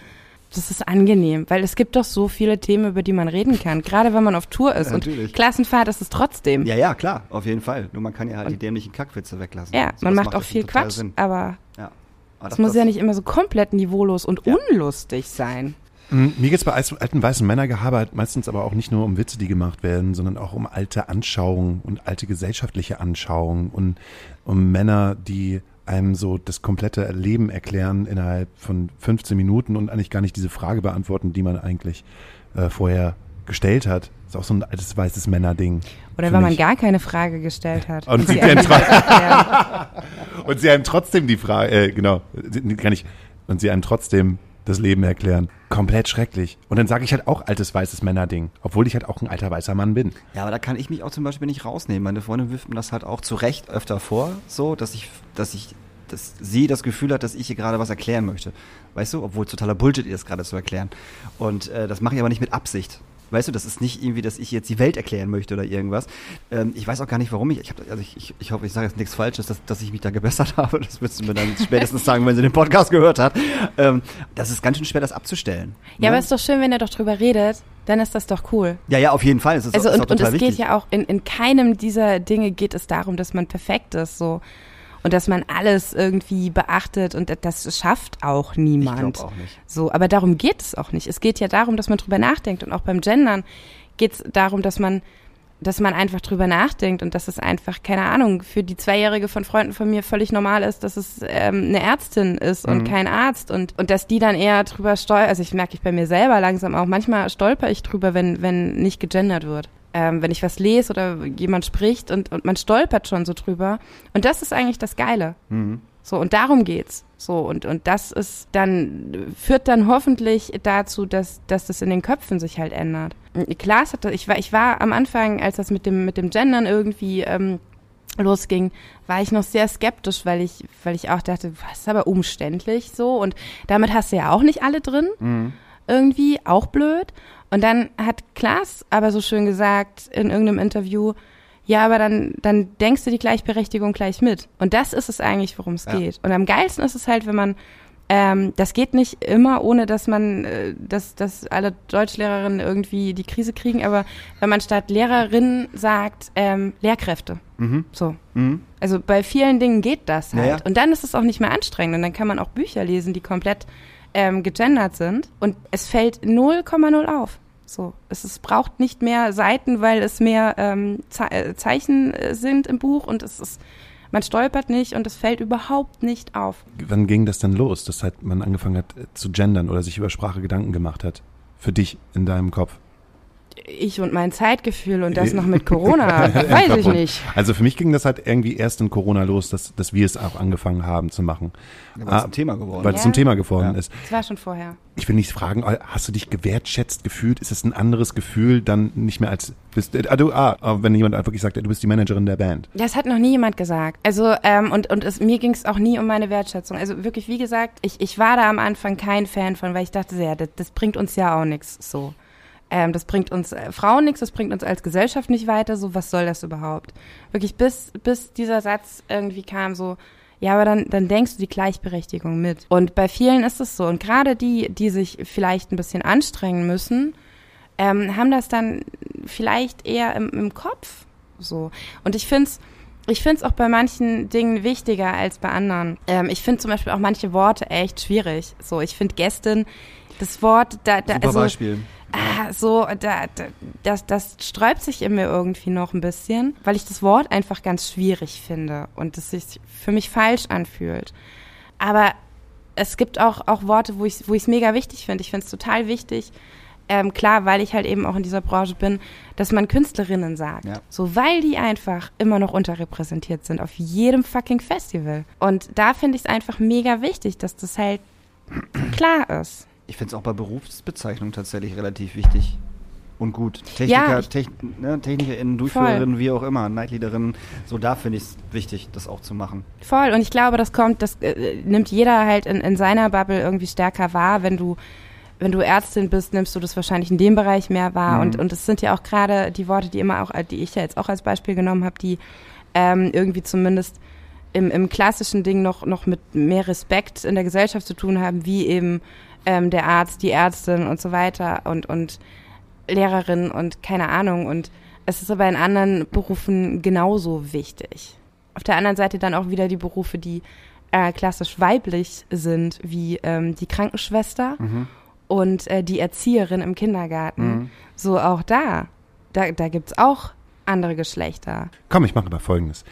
das ist angenehm, weil es gibt doch so viele Themen, über die man reden kann, gerade wenn man auf Tour ist. Ja, und. Klassenfahrt ist es trotzdem. Ja, ja, klar, auf jeden Fall. Nur man kann ja halt die dämlichen Kackwitze weglassen. Ja, So, man das macht auch ja viel Quatsch, Sinn. aber Ah, Es muss ja nicht immer so komplett niveaulos und Ja. unlustig sein. Mm, Mir geht's bei als- alten weißen Männergehabe halt meistens aber auch nicht nur um Witze, die gemacht werden, sondern auch um alte Anschauungen und alte gesellschaftliche Anschauungen und um Männer, die einem so das komplette Leben erklären innerhalb von 15 Minuten und eigentlich gar nicht diese Frage beantworten, die man eigentlich äh, vorher gestellt hat. Ist auch so ein altes weißes Männerding. Oder wenn man gar keine Frage gestellt hat. Und sie erklären. Und sie einem trotzdem die Frage, äh, genau, kann ich, und sie einem trotzdem das Leben erklären. Komplett schrecklich. Und dann sage ich halt auch altes weißes Männerding, obwohl ich halt auch ein alter weißer Mann bin. Ja, aber da kann ich mich auch zum Beispiel nicht rausnehmen. Meine Freundin wirft mir das halt auch zu Recht öfter vor, so, dass ich, dass ich, dass sie das Gefühl hat, dass ich ihr gerade was erklären möchte. Weißt du, obwohl totaler Bullshit ist, gerade zu erklären. Und äh, das mache ich aber nicht mit Absicht. Weißt du, das ist nicht irgendwie, dass ich jetzt die Welt erklären möchte oder irgendwas. Ähm, ich weiß auch gar nicht, warum ich. Ich, hab, also ich, ich, ich hoffe, ich sage jetzt nichts Falsches, dass, dass ich mich da gebessert habe. Das wirst du mir dann spätestens sagen, wenn sie den Podcast gehört hat. Ähm, das ist ganz schön schwer, das abzustellen. Ja, ne? aber ist doch schön, wenn er doch drüber redet, dann ist das doch cool. ja, ja, auf jeden Fall. Es ist, Also ist und, und es wichtig. geht ja auch, in, in keinem dieser Dinge geht es darum, dass man perfekt ist, so. Und dass man alles irgendwie beachtet und das schafft auch ich niemand. glaube auch nicht. So, aber darum geht es auch nicht. Es geht ja darum, dass man drüber nachdenkt und auch beim Gendern geht es darum, dass man dass man einfach drüber nachdenkt und dass es einfach, keine Ahnung, für die Zweijährige von Freunden von mir völlig normal ist, dass es ähm, eine Ärztin ist und Mhm. kein Arzt und, und dass die dann eher drüber stolpert, also ich merke ich bei mir selber langsam auch, manchmal stolper ich drüber, wenn, wenn nicht gegendert wird. Ähm, wenn ich was lese oder jemand spricht und, und man stolpert schon so drüber. Und das ist eigentlich das Geile. Mhm. So, und darum geht's. So, und, und das ist dann, führt dann hoffentlich dazu, dass, dass das in den Köpfen sich halt ändert. Klar, hat, ich war, ich war am Anfang, als das mit dem, mit dem Gendern irgendwie, ähm, losging, war ich noch sehr skeptisch, weil ich, weil ich auch dachte, was ist aber umständlich so und damit hast du ja auch nicht alle drin. Mhm. Irgendwie, auch blöd. Und dann hat Klaas aber so schön gesagt in irgendeinem Interview, ja, aber dann, dann denkst du die Gleichberechtigung gleich mit. Und das ist es eigentlich, worum es Ja. geht. Und am geilsten ist es halt, wenn man, ähm, das geht nicht immer, ohne dass man, äh, dass, dass alle Deutschlehrerinnen irgendwie die Krise kriegen, aber wenn man statt Lehrerinnen sagt, ähm, Lehrkräfte. Mhm. So. Mhm. Also bei vielen Dingen geht das Ja, halt. ja. Und dann ist es auch nicht mehr anstrengend. Und dann kann man auch Bücher lesen, die komplett ähm, gegendert sind. Und es fällt 0,0 auf. So, es ist, braucht nicht mehr Seiten, weil es mehr ähm, Ze äh, Zeichen äh, sind im Buch und es ist, man stolpert nicht und es fällt überhaupt nicht auf. Wann ging das denn los, dass halt man angefangen hat äh, zu gendern oder sich über Sprache Gedanken gemacht hat? Für dich in deinem Kopf? Ich und mein Zeitgefühl und das noch mit Corona, weiß ich nicht. Also für mich ging das halt irgendwie erst in Corona los, dass, dass wir es auch angefangen haben zu machen. Ja, weil es Ah, ein Thema geworden Weil ist. es zum Thema geworden Ja. ist. Das war schon vorher. Ich will nicht fragen, äh, hast du dich gewertschätzt gefühlt? Ist es ein anderes Gefühl, dann nicht mehr als bist äh, ah, du ah, ah, wenn jemand einfach gesagt hat, du bist die Managerin der Band. Das hat noch nie jemand gesagt. Also, ähm, und, und es, mir ging es auch nie um meine Wertschätzung. Also wirklich, wie gesagt, ich, ich war da am Anfang kein Fan von, weil ich dachte, ja, das, das bringt uns ja auch nichts so. Ähm, das bringt uns äh, Frauen nichts, das bringt uns als Gesellschaft nicht weiter, so was soll das überhaupt? Wirklich, bis, bis dieser Satz irgendwie kam, so, ja, aber dann, dann denkst du die Gleichberechtigung mit. Und bei vielen ist es so. Und gerade die, die sich vielleicht ein bisschen anstrengen müssen, ähm, haben das dann vielleicht eher im, im Kopf. So. Und ich finde es ich find's auch bei manchen Dingen wichtiger als bei anderen. Ähm, ich finde zum Beispiel auch manche Worte echt schwierig. So, ich finde Gästin, das Wort, da, da Super also, Beispiel. Ah, so, da, da, das, das sträubt sich in mir irgendwie noch ein bisschen, weil ich das Wort einfach ganz schwierig finde und es sich für mich falsch anfühlt. Aber es gibt auch, auch Worte, wo ich wo es mega wichtig finde. Ich finde es total wichtig, ähm, klar, weil ich halt eben auch in dieser Branche bin, dass man Künstlerinnen sagt. Ja. So, weil die einfach immer noch unterrepräsentiert sind auf jedem fucking Festival. Und da finde ich es einfach mega wichtig, dass das halt klar ist. Ich finde es auch bei Berufsbezeichnungen tatsächlich relativ wichtig und gut. Techniker, Ja, Techn ne, TechnikerInnen, Durchführerinnen, wie auch immer, Nightleaderinnen, so da finde ich es wichtig, das auch zu machen. Voll. Und ich glaube, das kommt, das äh, nimmt jeder halt in, in seiner Bubble irgendwie stärker wahr. Wenn du, wenn du Ärztin bist, nimmst du das wahrscheinlich in dem Bereich mehr wahr. Mhm. Und, und es sind ja auch gerade die Worte, die immer auch, äh, die ich ja jetzt auch als Beispiel genommen habe, die ähm, irgendwie zumindest im, im klassischen Ding noch, noch mit mehr Respekt in der Gesellschaft zu tun haben, wie eben ähm, der Arzt, die Ärztin und so weiter und, und Lehrerin und keine Ahnung. Und es ist aber in anderen Berufen genauso wichtig. Auf der anderen Seite dann auch wieder die Berufe, die äh, klassisch weiblich sind, wie ähm, die Krankenschwester und äh, die Erzieherin im Kindergarten. So auch da. Da, da gibt's auch andere Geschlechter. Komm, ich mache mal Folgendes.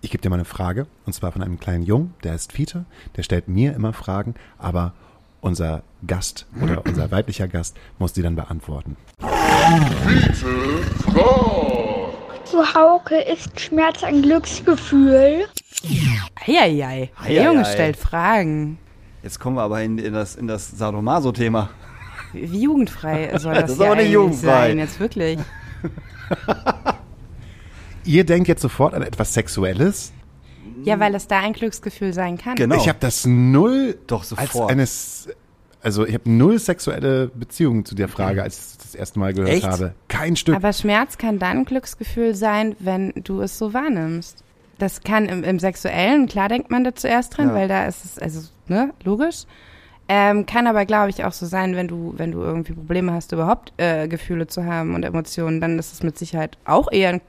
Ich gebe dir mal eine Frage, und zwar von einem kleinen Jungen, der ist Fiete, der stellt mir immer Fragen, aber unser Gast oder unser weiblicher Gast muss die dann beantworten. Zu Hauke ist Schmerz ein Glücksgefühl. Eieiei. Der Junge stellt Fragen. Jetzt kommen wir aber in, in das, in das Sadomaso-Thema. Wie jugendfrei soll das, Das ist hier aber nicht jugendfrei. sein? Jetzt wirklich. Ihr denkt jetzt sofort an etwas Sexuelles? Ja, weil es da ein Glücksgefühl sein kann. Genau. Ich habe das null Doch, als sofort. eines, also ich habe null sexuelle Beziehungen zu der Frage, als ich das erste Mal gehört Echt? habe. Kein Stück. Aber Schmerz kann dann ein Glücksgefühl sein, wenn du es so wahrnimmst. Das kann im, im Sexuellen, klar denkt man da zuerst dran, Ja. weil da ist es, also, ne, logisch. Ähm, kann aber, glaube ich, auch so sein, wenn du, wenn du irgendwie Probleme hast, überhaupt äh, Gefühle zu haben und Emotionen, dann ist es mit Sicherheit auch eher ein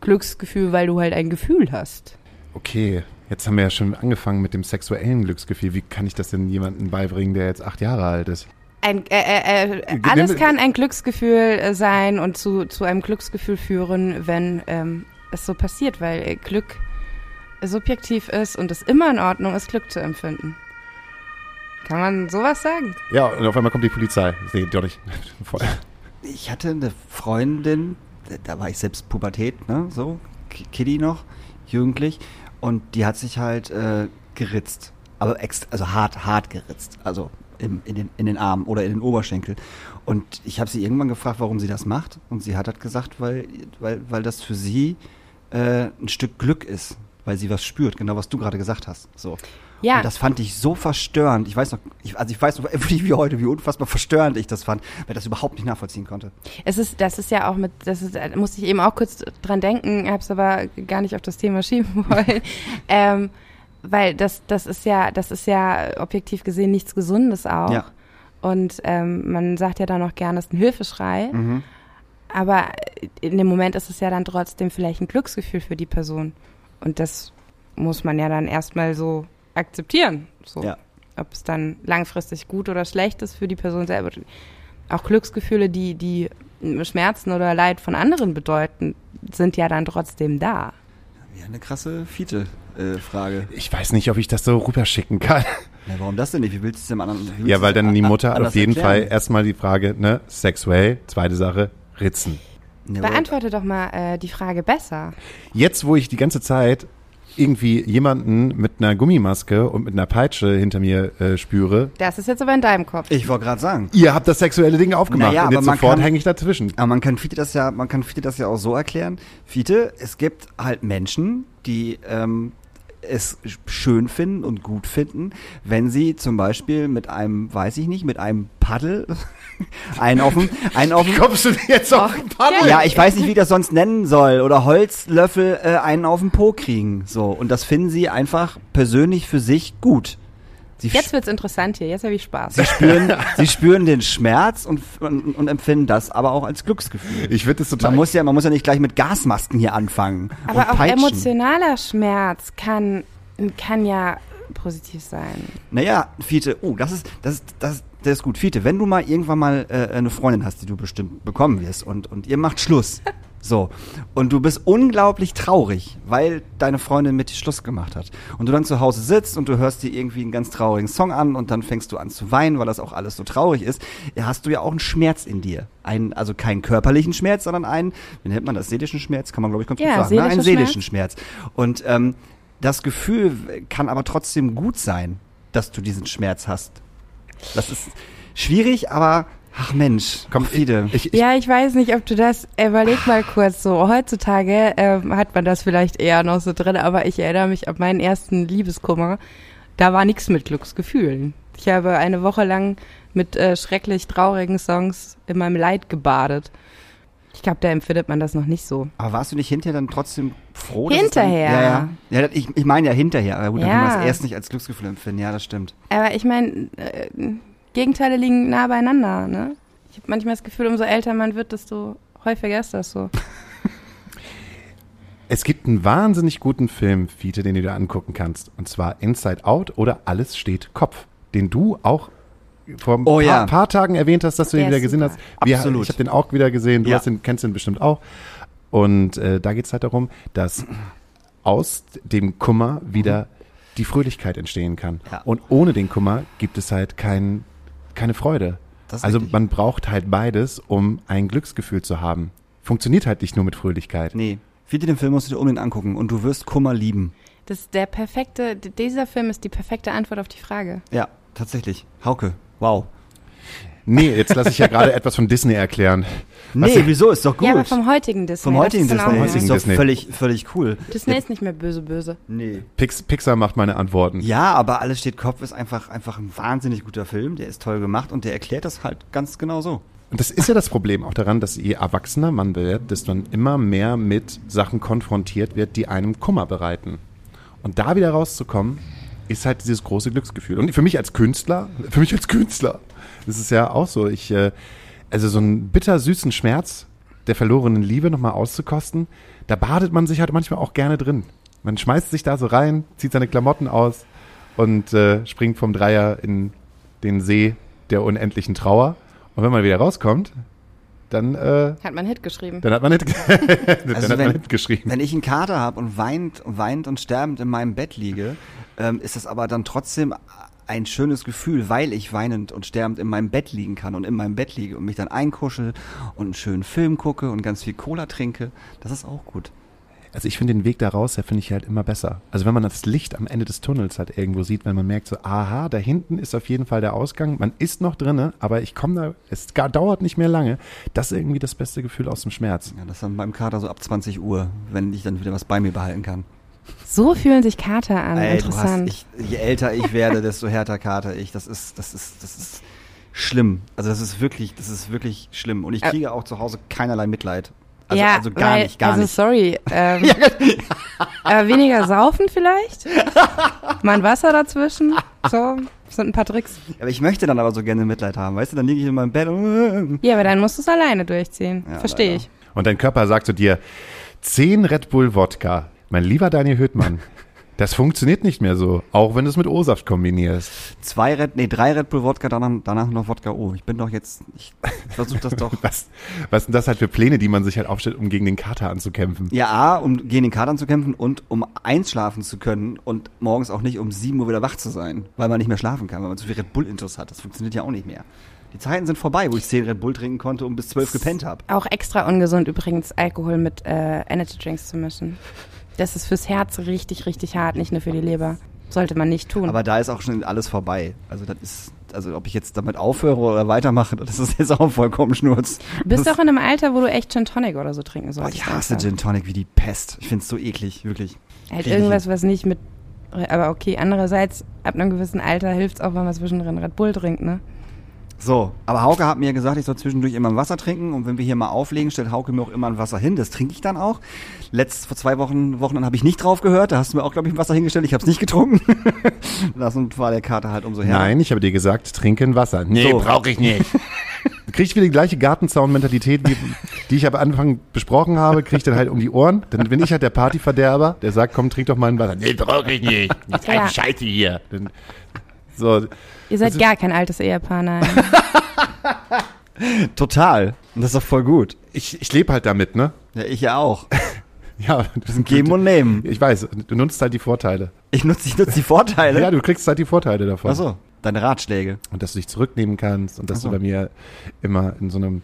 Glücksgefühl, weil du halt ein Gefühl hast. Okay, jetzt haben wir ja schon angefangen mit dem sexuellen Glücksgefühl. Wie kann ich das denn jemandem beibringen, der jetzt acht Jahre alt ist? Ein, äh, äh, äh, alles kann ein Glücksgefühl äh, sein und zu, zu einem Glücksgefühl führen, wenn ähm, es so passiert, weil äh, Glück subjektiv ist und es immer in Ordnung ist, Glück zu empfinden. Kann man sowas sagen? Ja, und auf einmal kommt die Polizei. Nee, doch nicht. Voll. Ich hatte eine Freundin, da war ich selbst Pubertät, ne, so, Kitty noch, jugendlich, und die hat sich halt äh, geritzt. Aber extra, also hart, hart geritzt. Also im, in, den, in den Arm oder in den Oberschenkel. Und ich habe sie irgendwann gefragt, warum sie das macht. Und sie hat halt gesagt, weil, weil, weil das für sie äh, ein Stück Glück ist. Weil sie was spürt, genau was du gerade gesagt hast. So. Ja. Und das fand ich so verstörend. Ich weiß noch, ich, also ich weiß noch wie, wie heute, wie unfassbar verstörend ich das fand, weil ich das überhaupt nicht nachvollziehen konnte. Es ist, das ist ja auch mit, das ist, da musste ich eben auch kurz dran denken, habe es aber gar nicht auf das Thema schieben wollen. ähm, weil das, das ist ja, das ist ja objektiv gesehen nichts Gesundes auch. Ja. Und ähm, man sagt ja dann auch gerne, es ist ein Hilfeschrei. Mhm. Aber in dem Moment ist es ja dann trotzdem vielleicht ein Glücksgefühl für die Person. Und das muss man ja dann erstmal so akzeptieren. So. Ja. Ob es dann langfristig gut oder schlecht ist für die Person selber. Auch Glücksgefühle, die, die Schmerzen oder Leid von anderen bedeuten, sind ja dann trotzdem da. Ja, eine krasse Fiete-Frage. Ich weiß nicht, ob ich das so rüberschicken kann. ja, warum das denn nicht? Wie willst du es dem anderen? Ja, weil dann die Mutter auf jeden erklären? Fall erstmal die Frage, ne, sexuell, zweite Sache, Ritzen. Beantworte doch mal äh, die Frage besser. Jetzt, wo ich die ganze Zeit irgendwie jemanden mit einer Gummimaske und mit einer Peitsche hinter mir äh, spüre, Das ist jetzt aber in deinem Kopf. Ich wollte gerade sagen. ihr habt das sexuelle Ding aufgemacht Naja, und aber jetzt man sofort kann- hänge ich dazwischen. Aber man kann Fiete das ja, man kann Fiete das ja auch so erklären. Fiete, es gibt halt Menschen, die ähm, es schön finden und gut finden, wenn sie zum Beispiel mit einem, weiß ich nicht, mit einem Paddel einen auf dem, einen dem, Kommst du jetzt auf den Paddel? ja, ich weiß nicht, wie ich das sonst nennen soll, oder Holzlöffel äh, einen auf den Po kriegen, so. Und das finden sie einfach persönlich für sich gut. Sie Jetzt wird's interessant hier, jetzt habe ich Spaß. Sie spüren, sie spüren den Schmerz und, und, und empfinden das aber auch als Glücksgefühl. Ich finde das total. Man muss ja, man muss ja nicht gleich mit Gasmasken hier anfangen. Aber und auch peitschen. emotionaler Schmerz kann, kann ja positiv sein. Naja, Fiete, oh, das ist, das ist, das, ist- das ist gut. Fiete, wenn du mal irgendwann mal äh, eine Freundin hast, die du bestimmt bekommen wirst und, und ihr macht Schluss. So. Und du bist unglaublich traurig, weil deine Freundin mit dir Schluss gemacht hat. Und du dann zu Hause sitzt und du hörst dir irgendwie einen ganz traurigen Song an und dann fängst du an zu weinen, weil das auch alles so traurig ist. Ja, hast du ja auch einen Schmerz in dir. Einen, also keinen körperlichen Schmerz, sondern einen, wie nennt man das, seelischen Schmerz, kann man glaube ich ganz Ja, gut sagen, ne? einen seelischen Schmerz. Und ähm, das Gefühl kann aber trotzdem gut sein, dass du diesen Schmerz hast. Das ist schwierig, aber ach Mensch, Komm. Ich, ich, Ja, ich weiß nicht, ob du das, überleg mal kurz so, heutzutage ähm, hat man das vielleicht eher noch so drin, aber ich erinnere mich an meinen ersten Liebeskummer, da war nichts mit Glücksgefühlen. Ich habe eine Woche lang mit äh, schrecklich traurigen Songs in meinem Leid gebadet. Ich glaube, da empfindet man das noch nicht so. Aber warst du nicht hinterher dann trotzdem froh? Hinterher. Dann, ja, ja. ja ich, ich meine ja hinterher. Aber gut, dann Ja. kann man es erst nicht als Glücksgefühl empfinden. Ja, das stimmt. Aber ich meine, äh, Gegenteile liegen nah beieinander, ne? Ich habe manchmal das Gefühl, umso älter man wird, desto häufiger ist das so. Es gibt einen wahnsinnig guten Film, Fiete, den du dir angucken kannst. Und zwar Inside Out oder Alles steht Kopf. Den du auch vor ein Oh paar, ja. paar Tagen erwähnt hast, dass du Der ihn wieder gesehen super. hast. Wir, Absolut. Ich habe den auch wieder gesehen. Du Ja. hast den, kennst den bestimmt auch. Und äh, da geht's halt darum, dass aus dem Kummer wieder die Fröhlichkeit entstehen kann. Ja. Und ohne den Kummer gibt es halt kein, keine Freude. Also richtig. man braucht halt beides, um ein Glücksgefühl zu haben. Funktioniert halt nicht nur mit Fröhlichkeit. Nee. Fiete, den Film musst du dir unbedingt angucken und du wirst Kummer lieben. Das ist der perfekte, dieser Film ist die perfekte Antwort auf die Frage. Ja, tatsächlich. Hauke, wow. Nee, jetzt lasse ich ja gerade etwas von Disney erklären. Nee, ich- wieso? Ist doch gut. Ja, aber vom heutigen Disney. Vom das heutigen Disney. auch- Heutigen ist doch Disney. völlig, völlig cool. Disney ist nicht mehr böse, böse. Nee. Pix, Pixar macht meine Antworten. Ja, aber Alles steht Kopf ist einfach, einfach ein wahnsinnig guter Film. Der ist toll gemacht und der erklärt das halt ganz genau so. Und das ist ja das Problem auch daran, dass je erwachsener man wird, desto man immer mehr mit Sachen konfrontiert wird, die einem Kummer bereiten. Und da wieder rauszukommen, ist halt dieses große Glücksgefühl. Und für mich als Künstler, für mich als Künstler, das ist ja auch so, ich, äh, also so einen bittersüßen Schmerz der verlorenen Liebe nochmal auszukosten, da badet man sich halt manchmal auch gerne drin. Man schmeißt sich da so rein, zieht seine Klamotten aus und äh, springt vom Dreier in den See der unendlichen Trauer. Und wenn man wieder rauskommt, dann, äh, Hat man einen Hit geschrieben. dann hat man dann Also hat wenn- man nicht geschrieben. Wenn ich einen Kater habe und weint, weint und sterbend in meinem Bett liege, ähm, ist das aber dann trotzdem ein schönes Gefühl, weil ich weinend und sterbend in meinem Bett liegen kann und in meinem Bett liege und mich dann einkuschel und einen schönen Film gucke und ganz viel Cola trinke. Das ist auch gut. Also ich finde den Weg da raus, der finde ich halt immer besser. Also wenn man das Licht am Ende des Tunnels halt irgendwo sieht, wenn man merkt so, aha, da hinten ist auf jeden Fall der Ausgang, man ist noch drinne, aber ich komme da, es gar, dauert nicht mehr lange. Das ist irgendwie das beste Gefühl aus dem Schmerz. Ja, das ist dann beim Kater so ab 20 Uhr, wenn ich dann wieder was bei mir behalten kann. So fühlen sich Kater an. Ey, du hast, Interessant. ich, je älter ich werde, desto härter Kater ich. Das ist, das ist, das ist schlimm. Also das ist wirklich, das ist wirklich schlimm. Und ich Ä- kriege auch zu Hause keinerlei Mitleid. Also, ja, also gar weil, nicht, gar also nicht. sorry. Ähm, aber weniger saufen vielleicht? Mal ein Wasser dazwischen? So, das sind ein paar Tricks. Aber ich möchte dann aber so gerne Mitleid haben. Weißt du, dann liege ich in meinem Bett und Ja, aber dann musst du es alleine durchziehen. Ja, Verstehe ich. Und dein Körper sagt zu dir, 10 Red Bull Wodka. Mein lieber Daniel Hüttmann, das funktioniert nicht mehr so, auch wenn du es mit O-Saft kombinierst. zwei Red, nee, drei Red Bull Wodka, danach, danach noch Wodka O. Ich bin doch jetzt, ich versuche das doch. Was, was sind das halt für Pläne, die man sich halt aufstellt, um gegen den Kater anzukämpfen? Ja, A, um gegen den Katern zu kämpfen und um eins schlafen zu können und morgens auch nicht um 7 Uhr wieder wach zu sein, weil man nicht mehr schlafen kann, weil man zu viel Red Bull Intus hat. Das funktioniert ja auch nicht mehr. Die Zeiten sind vorbei, wo ich 10 Red Bull trinken konnte und bis 12 gepennt habe. Auch extra ungesund übrigens, Alkohol mit äh, Energy Drinks zu mischen. Das ist fürs Herz richtig, richtig hart, nicht nur für die Leber. Sollte man nicht tun. Aber da ist auch schon alles vorbei. Also das ist, also ob ich jetzt damit aufhöre oder weitermache, das ist jetzt auch vollkommen Schnurz. du bist auch in einem Alter, wo du echt Gin Tonic oder so trinken Boah, solltest. ich hasse. Gin Tonic wie die Pest. Ich find's so eklig, wirklich. Halt ich irgendwas, was nicht mit. Aber okay, andererseits, ab einem gewissen Alter hilft's auch, wenn man zwischendrin Red Bull trinkt, ne? So, aber Hauke hat mir gesagt, ich soll zwischendurch immer ein Wasser trinken und wenn wir hier mal auflegen, stellt Hauke mir auch immer ein Wasser hin. Das trinke ich dann auch. Letzt vor zwei Wochen Wochen habe ich nicht drauf gehört. Da hast du mir auch glaube ich ein Wasser hingestellt. Ich habe es nicht getrunken. Lass uns war der Kater halt umso her. Nein, ich habe dir gesagt, trinken Wasser. Nee, So. brauche ich nicht. Krieg ich wieder die gleiche Gartenzaun-Mentalität, die ich am Anfang besprochen habe, krieg ich dann halt um die Ohren. Dann bin ich halt der Partyverderber, der sagt, komm, trink doch mal ein Wasser. Nee, brauche ich nicht. Jetzt Ja. Scheiße hier. Dann, so, Ihr seid Also- gar kein altes Ehepaar, nein. Total. Und das ist doch voll gut. ich, ich lebe halt damit, ne? Ja, ich ja auch. Ja, das sind Geben und nehmen. Ich weiß, du nutzt halt die Vorteile. Ich nutze ich nutze die Vorteile. Ja, du kriegst halt die Vorteile davon. Ach so, deine Ratschläge. Und dass du dich zurücknehmen kannst und dass so. du bei mir immer in so einem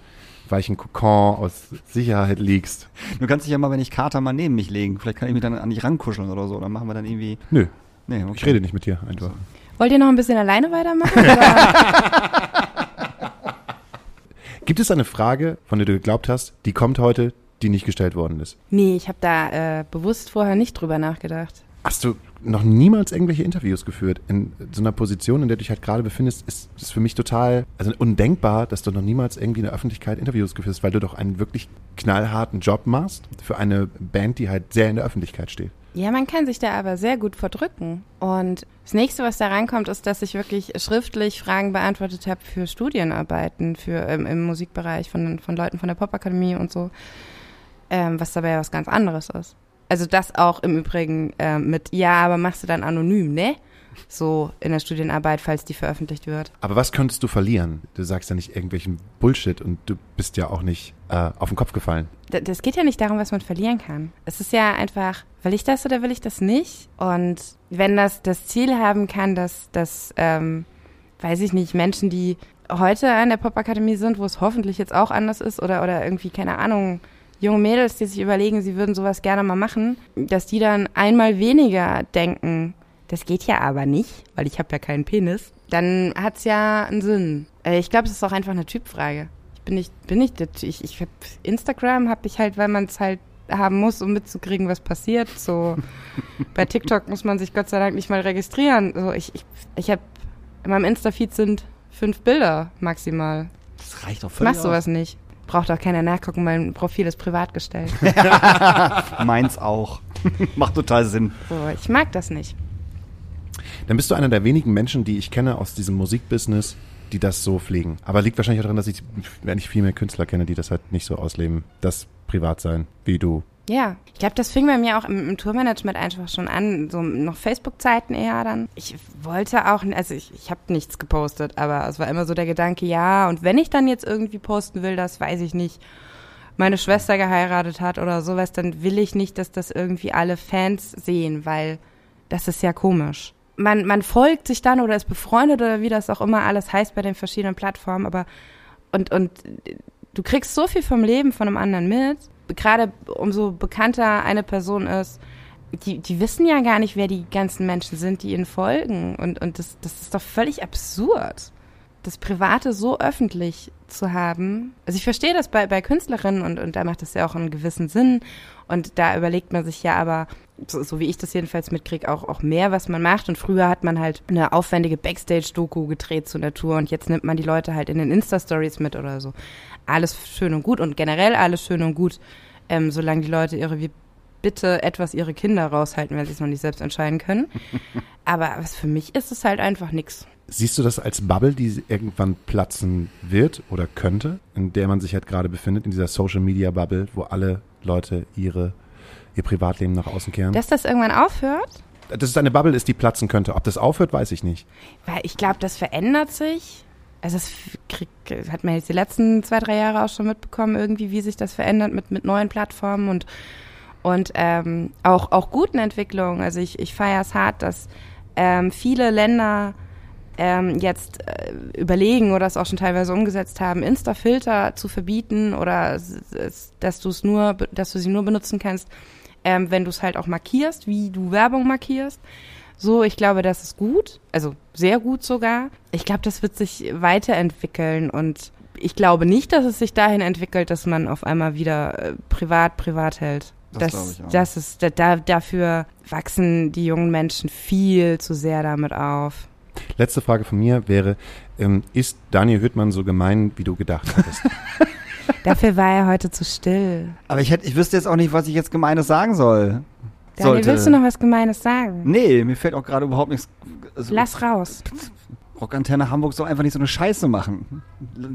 weichen Kokon aus Sicherheit liegst. Du kannst dich ja mal, wenn ich Kater mal neben mich legen. Vielleicht kann ich mich dann an dich rankuscheln oder so. Dann machen wir dann irgendwie. Nö, Nee, okay. ich rede nicht mit dir einfach. Wollt ihr noch ein bisschen alleine weitermachen? Gibt es eine Frage, von der du geglaubt hast, die kommt heute, die nicht gestellt worden ist? nee, ich habe da äh, bewusst vorher nicht drüber nachgedacht. Hast du noch niemals irgendwelche Interviews geführt? In so einer Position, in der du dich halt gerade befindest, ist es für mich total, also undenkbar, dass du noch niemals irgendwie in der Öffentlichkeit Interviews geführt hast, weil du doch einen wirklich knallharten Job machst für eine Band, die halt sehr in der Öffentlichkeit steht. Ja, man kann sich da aber sehr gut verdrücken. Und das nächste, was da reinkommt, ist, dass ich wirklich schriftlich Fragen beantwortet habe für Studienarbeiten, für ähm, im Musikbereich von, von Leuten von der Popakademie und so. Ähm, was dabei ja was ganz anderes ist. Also das auch im Übrigen äh, mit, ja, aber machst du dann anonym, ne? So in der Studienarbeit, falls die veröffentlicht wird. Aber was könntest du verlieren? Du sagst ja nicht irgendwelchen Bullshit und du bist ja auch nicht äh, auf den Kopf gefallen. D das geht ja nicht darum, was man verlieren kann. Es ist ja einfach, will ich das oder will ich das nicht? Und wenn das das Ziel haben kann, dass, dass ähm, weiß ich nicht, Menschen, die heute an der Popakademie sind, wo es hoffentlich jetzt auch anders ist oder, oder irgendwie, keine Ahnung, junge Mädels, die sich überlegen, sie würden sowas gerne mal machen, dass die dann einmal weniger denken, das geht ja aber nicht, weil ich habe ja keinen Penis, dann hat's ja einen Sinn. Äh, ich glaube, es ist auch einfach eine Typfrage. Ich bin nicht, bin nicht, ich, ich hab Instagram habe ich halt, weil man es halt haben muss, um mitzukriegen, was passiert. So bei TikTok muss man sich Gott sei Dank nicht mal registrieren. So ich, ich, ich habe in meinem Insta-Feed sind fünf Bilder maximal. Das reicht doch völlig mach sowas nicht. Braucht auch keiner nachgucken, mein Profil ist privat gestellt. Meins auch. Macht total Sinn. So, ich mag das nicht. Dann bist du einer der wenigen Menschen, die ich kenne aus diesem Musikbusiness, die das so pflegen. Aber liegt wahrscheinlich auch daran, dass ich eigentlich viel mehr Künstler kenne, die das halt nicht so ausleben, das privat sein, wie du. Ja, ich glaube, das fing bei mir auch im, im Tourmanagement einfach schon an, so noch Facebook-Zeiten eher dann. Ich wollte auch, also ich, ich habe nichts gepostet, aber es war immer so der Gedanke, ja, und wenn ich dann jetzt irgendwie posten will, das weiß ich nicht, meine Schwester geheiratet hat oder sowas, dann will ich nicht, dass das irgendwie alle Fans sehen, weil das ist ja komisch. Man, man folgt sich dann oder ist befreundet oder wie das auch immer alles heißt bei den verschiedenen Plattformen, aber und, und du kriegst so viel vom Leben von einem anderen mit. Gerade umso bekannter eine Person ist, die, die wissen ja gar nicht, wer die ganzen Menschen sind, die ihnen folgen. Und, und das, das ist doch völlig absurd, das Private so öffentlich zu haben. Also ich verstehe das bei, bei Künstlerinnen und, und da macht das ja auch einen gewissen Sinn. Und da überlegt man sich ja aber, so, so wie ich das jedenfalls mitkriege, auch, auch mehr, was man macht. Und früher hat man halt eine aufwendige Backstage-Doku gedreht zur Natur und jetzt nimmt man die Leute halt in den Insta-Stories mit oder so. Alles schön und gut und generell alles schön und gut, ähm, solange die Leute ihre, wie bitte etwas ihre Kinder raushalten, wenn sie es noch nicht selbst entscheiden können. Aber was für mich ist es halt einfach nix. Siehst du das als Bubble, die irgendwann platzen wird oder könnte, in der man sich halt gerade befindet, in dieser Social Media Bubble, wo alle Leute ihre, ihr Privatleben nach außen kehren? Dass das irgendwann aufhört? Dass es eine Bubble ist, die platzen könnte. Ob das aufhört, weiß ich nicht. Weil ich glaube, das verändert sich. Also das krieg, hat man jetzt die letzten zwei, drei Jahre auch schon mitbekommen, irgendwie, wie sich das verändert mit, mit neuen Plattformen und, und ähm, auch, auch guten Entwicklungen. Also ich, ich feiere es hart, dass ähm, viele Länder ähm, jetzt äh, überlegen oder es auch schon teilweise umgesetzt haben, Insta-Filter zu verbieten oder dass du es nur, dass du sie nur benutzen kannst, ähm, wenn du es halt auch markierst, wie du Werbung markierst. So, ich glaube, das ist gut, also sehr gut sogar. Ich glaube, das wird sich weiterentwickeln und ich glaube nicht, dass es sich dahin entwickelt, dass man auf einmal wieder äh, privat privat hält. Das glaube ich auch. das ist da, da, dafür wachsen die jungen Menschen viel zu sehr damit auf. Letzte Frage von mir wäre, ähm, ist Daniel Hüttmann so gemein, wie du gedacht hattest? Dafür war er heute zu still. Aber ich hätte, ich wüsste jetzt auch nicht, was ich jetzt Gemeines sagen soll. Daniel, Sollte. willst du noch was Gemeines sagen? Nee, mir fällt auch gerade überhaupt nichts. Also, Lass raus. Rockantenne Hamburg soll einfach nicht so eine Scheiße machen.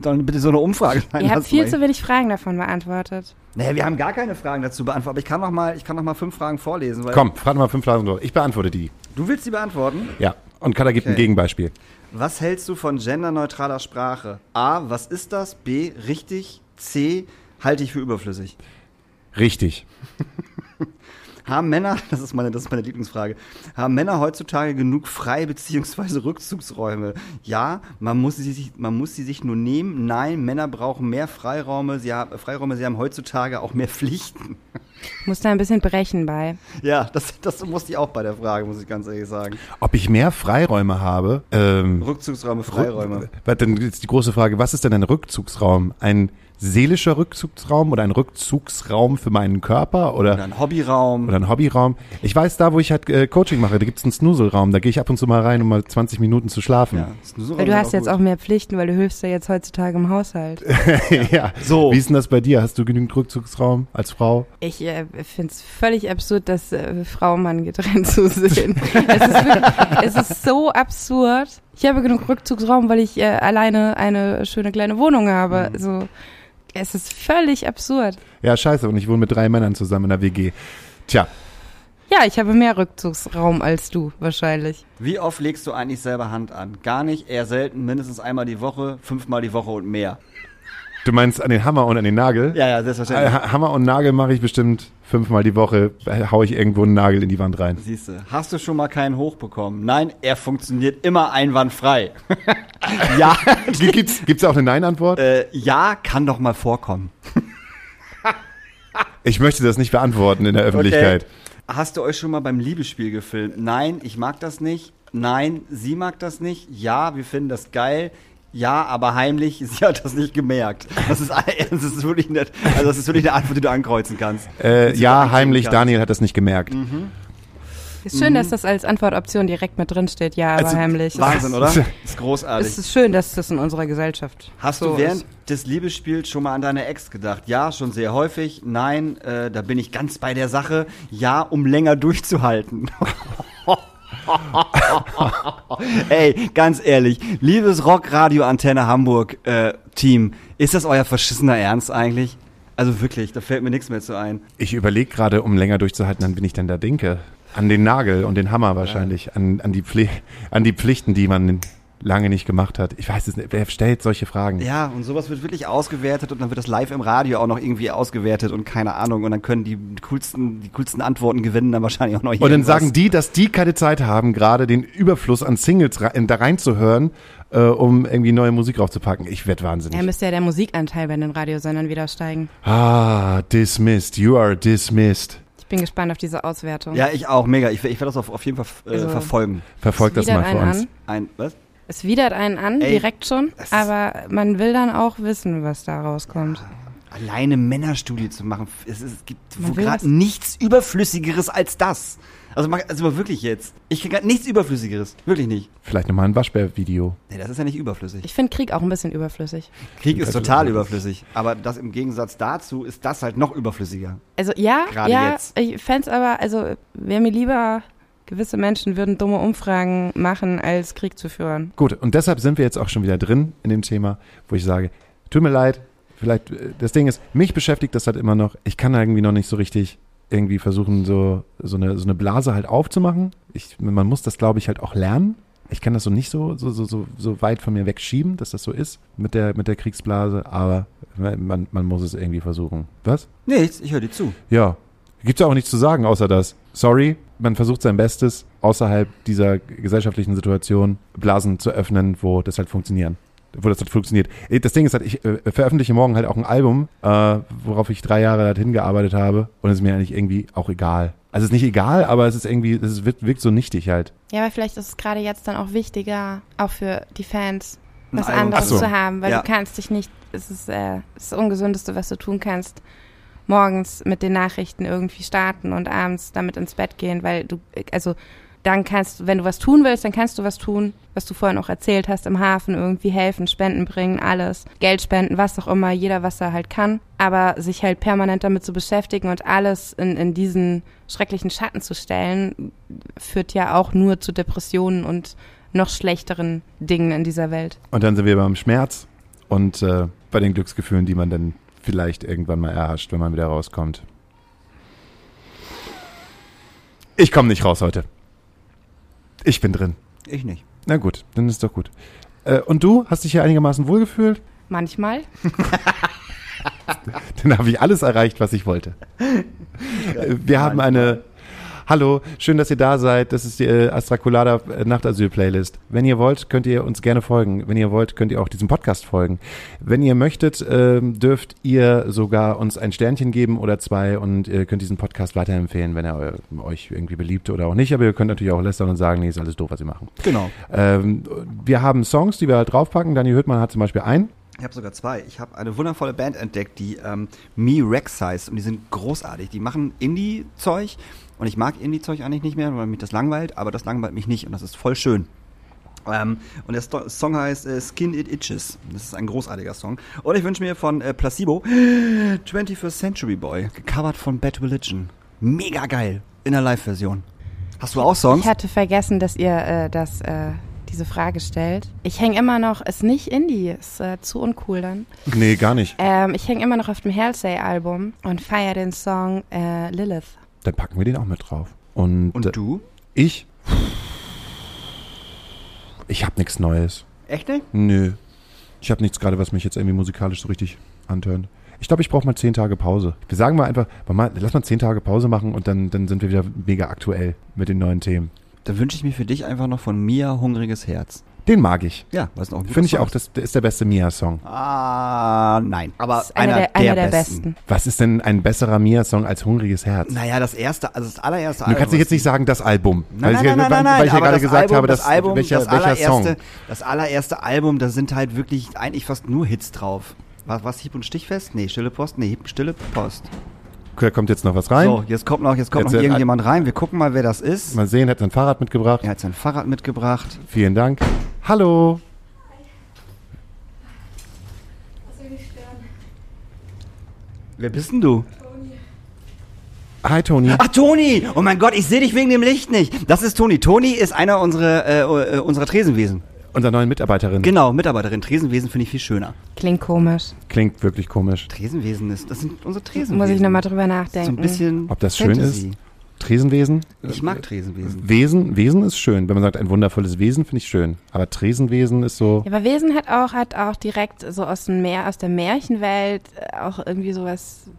Sollen bitte so eine Umfrage sein Ihr habt viel zu wenig Fragen davon beantwortet. Nee, wir haben gar keine Fragen dazu beantwortet, aber ich kann noch mal, ich kann noch mal fünf Fragen vorlesen. Weil Komm, frag mal fünf Fragen durch. Ich beantworte die. Du willst sie beantworten? Ja. Und Kada gibt ein Okay. Gegenbeispiel. Was hältst du von genderneutraler Sprache? A, was ist das? B, richtig? C, halte ich für überflüssig. Richtig. Haben Männer, das ist meine, das ist meine Lieblingsfrage, haben Männer heutzutage genug Frei- bzw. Rückzugsräume? Ja, man muss, sie sich, man muss sie sich nur nehmen. Nein, Männer brauchen mehr Freiräume. Sie haben, Freiräume, sie haben heutzutage auch mehr Pflichten. Ich muss da ein bisschen brechen bei. Ja, das, das musste ich auch bei der Frage, muss ich ganz ehrlich sagen. Ob ich mehr Freiräume habe? Ähm, Rückzugsräume, Freiräume. Rück- Warte, Dann ist die große Frage, was ist denn ein Rückzugsraum? Ein seelischer Rückzugsraum oder ein Rückzugsraum für meinen Körper oder, Oder ein Hobbyraum. oder ein Hobbyraum? Ich weiß, da wo ich halt äh, Coaching mache, da gibt's einen Snoozelraum, da gehe ich ab und zu mal rein, um mal 20 Minuten zu schlafen. ja, Weil du hast jetzt gut. auch mehr Pflichten, weil du hilfst ja jetzt heutzutage im Haushalt. Ja. So. Wie ist denn das bei dir? Hast du genügend Rückzugsraum als Frau? Ich äh, finde es völlig absurd, das äh, Frau und Mann getrennt zu sehen. es, ist wirklich, es ist so absurd. Ich habe genug Rückzugsraum, weil ich äh, alleine eine schöne kleine Wohnung habe. Mhm. So, es ist völlig absurd. Ja, scheiße, und ich wohne mit drei Männern zusammen in der WG. Tja, Ja, ich habe mehr Rückzugsraum als du, wahrscheinlich. Wie oft legst du eigentlich selber Hand an? Gar nicht, eher selten, mindestens einmal die Woche, fünfmal die Woche und mehr. Du meinst an den Hammer und an den Nagel? Ja, ja, selbstverständlich. Hammer und Nagel mache ich bestimmt fünfmal die Woche, äh, hau ich irgendwo einen Nagel in die Wand rein. Siehst du, hast du schon mal keinen hochbekommen? Nein, er funktioniert immer einwandfrei. ja, Gibt's, gibt's auch eine Nein-Antwort? äh, ja, kann doch mal vorkommen. Ich möchte das nicht beantworten in der Öffentlichkeit. Hast du euch schon mal beim Liebesspiel gefilmt? Nein, ich mag das nicht. Nein, sie mag das nicht. Ja, wir finden das geil. Ja, aber heimlich, sie hat das nicht gemerkt. Das ist, das ist wirklich nicht, also das ist wirklich eine Antwort, die du ankreuzen kannst. Äh, ja, heimlich, kannst. Daniel hat das nicht gemerkt. Ist schön, dass das als Antwortoption direkt mit drin steht. Ja, aber Also, heimlich. Wahnsinn, oder? Das ist großartig. Es ist schön, dass das in unserer Gesellschaft Hast so du während ist. des Liebesspiels schon mal an deine Ex gedacht? Ja, schon sehr häufig. Nein, äh, da bin ich ganz bei der Sache. Ja, um länger durchzuhalten. Ey, ganz ehrlich, liebes Rockradio Antenne Hamburg äh, Team, ist das euer verschissener Ernst eigentlich? Also wirklich, da fällt mir nichts mehr zu ein. Ich überlege gerade, um länger durchzuhalten, an wen ich denn da denke. An den Nagel und den Hammer wahrscheinlich. An, an, die an die Pflichten, die man lange nicht gemacht hat. Ich weiß es nicht. Wer stellt solche Fragen? Ja, und sowas wird wirklich ausgewertet und dann wird das live im Radio auch noch irgendwie ausgewertet und keine Ahnung. Und dann können die coolsten, die coolsten Antworten gewinnen dann wahrscheinlich auch noch Und dann irgendwas. sagen die, dass die keine Zeit haben, gerade den Überfluss an Singles da reinzuhören, äh, um irgendwie neue Musik draufzupacken. Ich werd wahnsinnig. Ja, müsste ja der Musikanteil bei den Radiosendern wieder steigen. ah, dismissed. You are dismissed. Ich bin gespannt auf diese Auswertung. Ja, ich auch, mega. Ich, ich werde das auf, auf jeden Fall äh, Also- verfolgen. Verfolgt das mal für uns. An. Ein, was? Es widert einen an, Ey, direkt schon, aber man will dann auch wissen, was da rauskommt. Alleine Männerstudie zu machen, es, ist, es gibt gerade nichts Überflüssigeres als das. Also, also mal wirklich jetzt. Ich kriege gerade nichts Überflüssigeres. Wirklich nicht. Vielleicht nochmal ein Waschbär-Video. Nee, das ist ja nicht überflüssig. Ich finde Krieg auch ein bisschen überflüssig. Krieg ist total überflüssig. Aber das im Gegensatz dazu ist das halt noch überflüssiger. Also ja, Gerade ja, jetzt. ich fände aber, also wäre mir lieber, gewisse Menschen würden dumme Umfragen machen, als Krieg zu führen. Gut, und deshalb sind wir jetzt auch schon wieder drin in dem Thema, wo ich sage, tut mir leid, vielleicht, äh, das Ding ist, mich beschäftigt das halt immer noch. Ich kann irgendwie noch nicht so richtig irgendwie versuchen, so, so, eine, so eine Blase halt aufzumachen. Ich, man muss das, glaube ich, halt auch lernen. Ich kann das so nicht so, so, so, so, so weit von mir wegschieben, dass das so ist mit der, mit der Kriegsblase, aber man, man muss es irgendwie versuchen. Was? Nichts, ich höre dir zu. Ja. Gibt's auch nichts zu sagen, außer das. Sorry, man versucht sein Bestes, außerhalb dieser gesellschaftlichen Situation Blasen zu öffnen, wo das halt funktionieren. Wo das halt funktioniert. Eh, Das Ding ist halt, ich äh, veröffentliche morgen halt auch ein Album, äh, worauf ich drei Jahre halt hingearbeitet habe und es ist mir eigentlich irgendwie auch egal. Also es ist nicht egal, aber es ist irgendwie, es wirkt, wirkt so nichtig halt. Ja, aber vielleicht ist es gerade jetzt dann auch wichtiger, auch für die Fans, was anderes so. zu haben, weil Ja. du kannst dich nicht, es ist äh, das Ungesündeste, was du tun kannst, morgens mit den Nachrichten irgendwie starten und abends damit ins Bett gehen, weil du, also dann kannst wenn du was tun willst, dann kannst du was tun, was du vorhin auch erzählt hast, im Hafen irgendwie helfen, Spenden bringen, alles, Geld spenden, was auch immer, jeder, was er halt kann. Aber sich halt permanent damit zu beschäftigen und alles in, in diesen schrecklichen Schatten zu stellen, führt ja auch nur zu Depressionen und noch schlechteren Dingen in dieser Welt. Und dann sind wir beim Schmerz und äh, bei den Glücksgefühlen, die man dann vielleicht irgendwann mal erhascht, wenn man wieder rauskommt. Ich komme nicht raus heute. Ich bin drin. Ich nicht. Na gut, dann ist doch gut. Äh, und du hast dich hier einigermaßen wohlgefühlt? Manchmal. Dann habe ich alles erreicht, was ich wollte. Wir haben eine. Hallo, schön, dass ihr da seid. Das ist die äh, Astra Colada äh, Nachtasyl-Playlist. Wenn ihr wollt, könnt ihr uns gerne folgen. Wenn ihr wollt, könnt ihr auch diesem Podcast folgen. Wenn ihr möchtet, ähm, dürft ihr sogar uns ein Sternchen geben oder zwei und ihr könnt diesen Podcast weiterempfehlen, wenn er eu- euch irgendwie beliebt oder auch nicht. Aber ihr könnt natürlich auch lästern und sagen, nee, ist alles doof, was sie machen. Genau. Ähm, wir haben Songs, die wir halt draufpacken. Dani Hüttmann hat zum Beispiel einen. Ich habe sogar zwei. Ich habe eine wundervolle Band entdeckt, die ähm, Me Rex heißt und die sind großartig. Die machen Indie-Zeug und ich mag Indie-Zeug eigentlich nicht mehr, weil mich das langweilt, aber das langweilt mich nicht und das ist voll schön. Ähm, und der Sto Song heißt äh, Skin It Itches. Das ist ein großartiger Song. Und ich wünsche mir von äh, Placebo 21st Century Boy, gecovert von Bad Religion. Mega geil. In der Live-Version. Hast du auch Songs? Ich hatte vergessen, dass ihr äh, das, äh, diese Frage stellt. Ich hänge immer noch, ist nicht Indie, ist äh, zu uncool dann. Nee, gar nicht. Ähm, ich hänge immer noch auf dem Halsey-Album und feiere den Song äh, Lilith. Dann packen wir den auch mit drauf. Und, Und du? ich? Ich habe nichts Neues. Echt nicht? Nö. Ich habe nichts gerade, was mich jetzt irgendwie musikalisch so richtig antörnt. Ich glaube, ich brauche mal zehn Tage Pause. Wir sagen mal einfach, mal, lass mal zehn Tage Pause machen und dann, dann sind wir wieder mega aktuell mit den neuen Themen. Da wünsche ich mir für dich einfach noch von Mia Hungriges Herz. Den mag ich. Ja, was ein Finde ich auch, das ist der beste Mia-Song. Ah, nein. Aber Das ist einer, der, einer der besten. Was ist denn ein besserer Mia-Song als Hungriges Herz? Naja, das erste, also das allererste Du kannst dich jetzt nicht sagen, das Album. Nein, weil nein, ich, nein, nein, nein, weil ich ja gerade das gesagt Album, habe, das dass, Album, welcher, das welcher allererste, Song. das allererste Album, da sind halt wirklich eigentlich fast nur Hits drauf. Was, was Hieb und Stichfest? Nee, Stille Post? Nee, Hieb, Stille Post. Da kommt jetzt noch was rein. So, jetzt kommt noch, jetzt kommt Jetzt, noch äh, irgendjemand rein. Wir gucken mal, wer das ist. Mal sehen, hat sein Fahrrad mitgebracht. Er hat sein Fahrrad mitgebracht. Vielen Dank. Hallo. Wer bist denn du? Hi, Toni. Ach, Toni! Oh mein Gott, ich sehe dich wegen dem Licht nicht. Das ist Toni. Toni ist einer unserer, äh, äh, unserer Tresenwesen. Unserer neuen Mitarbeiterin. Genau, Mitarbeiterin. Tresenwesen finde ich viel schöner. Klingt komisch. Klingt wirklich komisch. Tresenwesen ist, das sind unsere Tresenwesen. Muss ich nochmal drüber So nachdenken. ein bisschen Ob das schön Fantasy. ist? Tresenwesen? Ich mag Tresenwesen. Wesen, Wesen ist schön. Wenn man sagt, ein wundervolles Wesen, finde ich schön. Aber Tresenwesen ist so. Ja, aber Wesen hat auch, hat auch direkt so aus dem Meer, aus der Märchenwelt äh, auch irgendwie sowas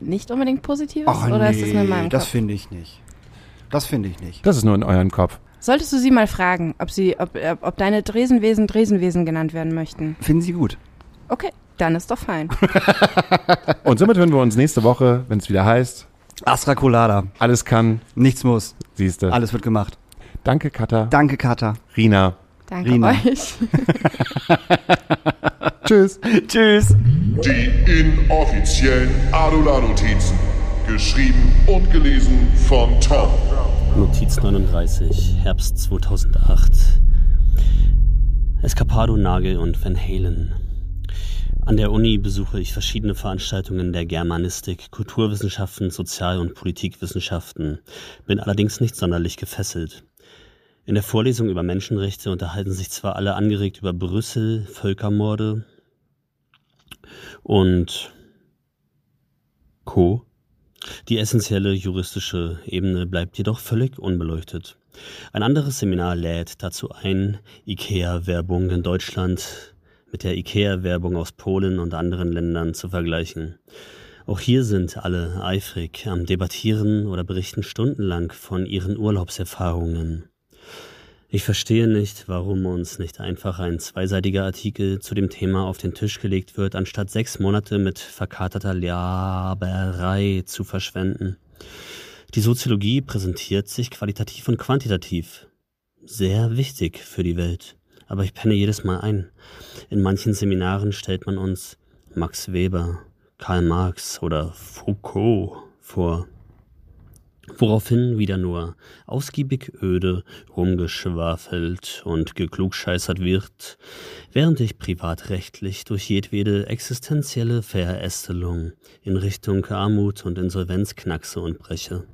nicht unbedingt Positives? Ach oder ist das nur in nee, meinem das finde ich nicht. Das finde ich nicht. Das ist nur in eurem Kopf. Solltest du sie mal fragen, ob sie, ob, ob, ob deine Dresenwesen Dresenwesen genannt werden möchten? Finden Sie gut. Okay, dann ist doch fein. Und somit hören wir uns nächste Woche, wenn es wieder heißt, Astra Colada. alles kann, Nichts muss. siehst du. Alles wird gemacht. Danke, Katha. Danke, Kata. Rina. Danke Rina. euch. Tschüss. Tschüss. Die inoffiziellen Adula-Notizen. Geschrieben und gelesen von Tom. Notiz 39, Herbst 2008. Escapado, Nagel und Van Halen. An der Uni besuche ich verschiedene Veranstaltungen der Germanistik, Kulturwissenschaften, Sozial- und Politikwissenschaften, bin allerdings nicht sonderlich gefesselt. In der Vorlesung über Menschenrechte unterhalten sich zwar alle angeregt über Brüssel, Völkermorde und Co. Die essentielle juristische Ebene bleibt jedoch völlig unbeleuchtet. Ein anderes Seminar lädt dazu ein, IKEA-Werbung in Deutschland mit der IKEA-Werbung aus Polen und anderen Ländern zu vergleichen. Auch hier sind alle eifrig am Debattieren oder berichten stundenlang von ihren Urlaubserfahrungen. Ich verstehe nicht, warum uns nicht einfach ein zweiseitiger Artikel zu dem Thema auf den Tisch gelegt wird, anstatt sechs Monate mit verkaterter Laberei zu verschwenden. Die Soziologie präsentiert sich qualitativ und quantitativ. Sehr wichtig für die Welt. Aber ich penne jedes Mal ein. In manchen Seminaren stellt man uns Max Weber, Karl Marx oder Foucault vor. Woraufhin wieder nur ausgiebig öde rumgeschwafelt und geklugscheißert wird, während ich privatrechtlich durch jedwede existenzielle Verästelung in Richtung Armut und Insolvenz knackse und breche.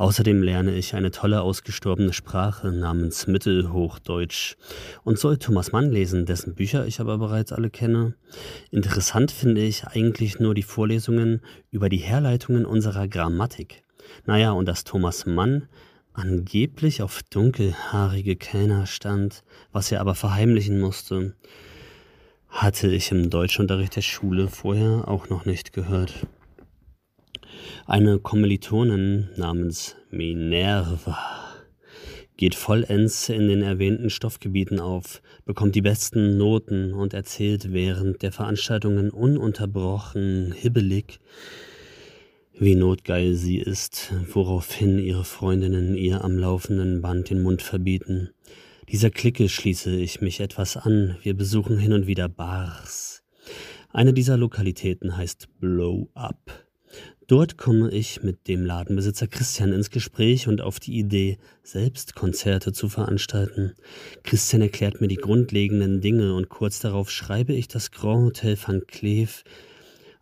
Außerdem lerne ich eine tolle ausgestorbene Sprache namens Mittelhochdeutsch und soll Thomas Mann lesen, dessen Bücher ich aber bereits alle kenne. Interessant finde ich eigentlich nur die Vorlesungen über die Herleitungen unserer Grammatik. Naja, und dass Thomas Mann angeblich auf dunkelhaarige Kellner stand, was er aber verheimlichen musste, hatte ich im Deutschunterricht der Schule vorher auch noch nicht gehört. Eine Kommilitonin namens Minerva geht vollends in den erwähnten Stoffgebieten auf, bekommt die besten Noten und erzählt während der Veranstaltungen ununterbrochen hibbelig, wie notgeil sie ist, woraufhin ihre Freundinnen ihr am laufenden Band den Mund verbieten. Dieser Clique schließe ich mich etwas an. Wir besuchen hin und wieder Bars. Eine dieser Lokalitäten heißt Blow Up. Dort komme ich mit dem Ladenbesitzer Christian ins Gespräch und auf die Idee, selbst Konzerte zu veranstalten. Christian erklärt mir die grundlegenden Dinge und kurz darauf schreibe ich das Grand Hotel Van Cleef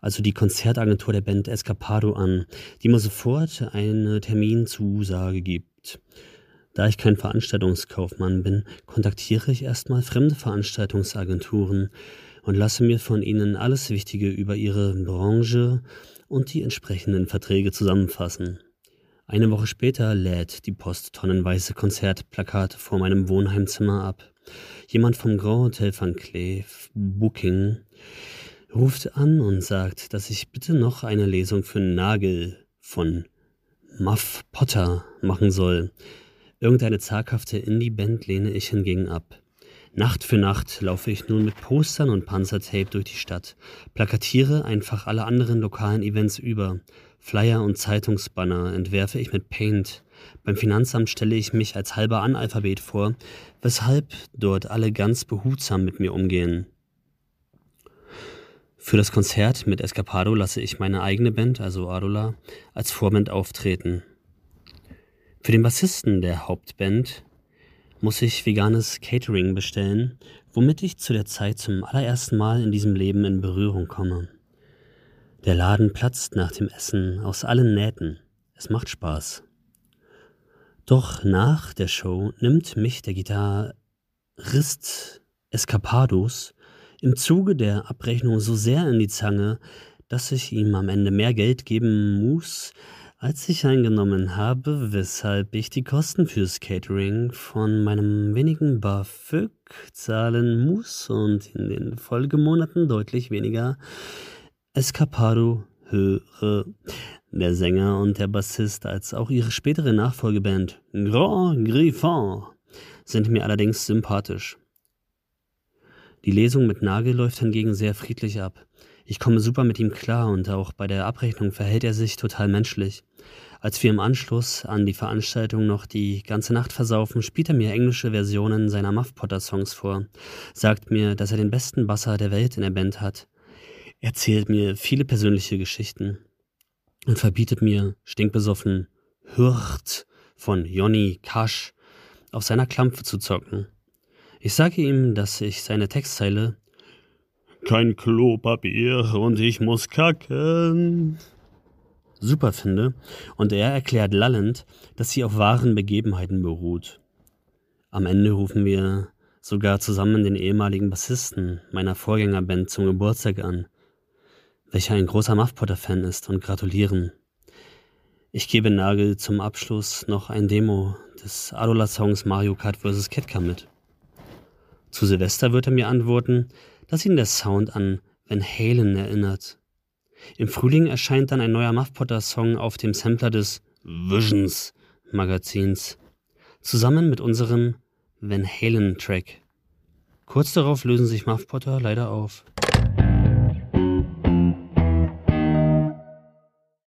also die Konzertagentur der Band Escapado an, die mir sofort eine Terminzusage gibt. Da ich kein Veranstaltungskaufmann bin, kontaktiere ich erstmal fremde Veranstaltungsagenturen und lasse mir von ihnen alles Wichtige über ihre Branche und die entsprechenden Verträge zusammenfassen. Eine Woche später lädt die Post tonnenweise Konzertplakate vor meinem Wohnheimzimmer ab. Jemand vom Grand Hotel Van Cleef Booking ruft an und sagt, dass ich bitte noch eine Lesung für Nagel von Muff Potter machen soll. Irgendeine zaghafte Indie-Band lehne ich hingegen ab. Nacht für Nacht laufe ich nun mit Postern und Panzertape durch die Stadt, plakatiere einfach alle anderen lokalen Events über, Flyer und Zeitungsbanner entwerfe ich mit Paint. Beim Finanzamt stelle ich mich als halber Analphabet vor, weshalb dort alle ganz behutsam mit mir umgehen. Für das Konzert mit Escapado lasse ich meine eigene Band, also Adola, als Vorband auftreten. Für den Bassisten der Hauptband muss ich veganes Catering bestellen, womit ich zu der Zeit zum allerersten Mal in diesem Leben in Berührung komme. Der Laden platzt nach dem Essen aus allen Nähten. Es macht Spaß. Doch nach der Show nimmt mich der Gitarrist Escapados im Zuge der Abrechnung so sehr in die Zange, dass ich ihm am Ende mehr Geld geben muss, als ich eingenommen habe, weshalb ich die Kosten fürs Catering von meinem wenigen BAföG zahlen muss und in den Folgemonaten deutlich weniger Escapado höre. Der Sänger und der Bassist als auch ihre spätere Nachfolgeband Grand Griffon sind mir allerdings sympathisch. Die Lesung mit Nagel läuft hingegen sehr friedlich ab. Ich komme super mit ihm klar und auch bei der Abrechnung verhält er sich total menschlich. Als wir im Anschluss an die Veranstaltung noch die ganze Nacht versaufen, spielt er mir englische Versionen seiner Muff Potter Songs vor, sagt mir, dass er den besten Basser der Welt in der Band hat erzählt mir viele persönliche Geschichten und verbietet mir, stinkbesoffen, Hürt von Jonny Kasch auf seiner Klampfe zu zocken. Ich sage ihm, dass ich seine Textzeile kein Klopapier und ich muss kacken super finde und er erklärt lallend, dass sie auf wahren Begebenheiten beruht. Am Ende rufen wir sogar zusammen den ehemaligen Bassisten meiner Vorgängerband zum Geburtstag an welcher ein großer Muff Potter-Fan ist, und gratulieren. Ich gebe Nagel zum Abschluss noch ein Demo des Adola-Songs Mario Kart vs. Ketka mit. Zu Silvester wird er mir antworten, dass ihn der Sound an Van Halen erinnert. Im Frühling erscheint dann ein neuer Muff Potter-Song auf dem Sampler des Visions Magazins, zusammen mit unserem Van Halen-Track. Kurz darauf lösen sich Muff Potter leider auf.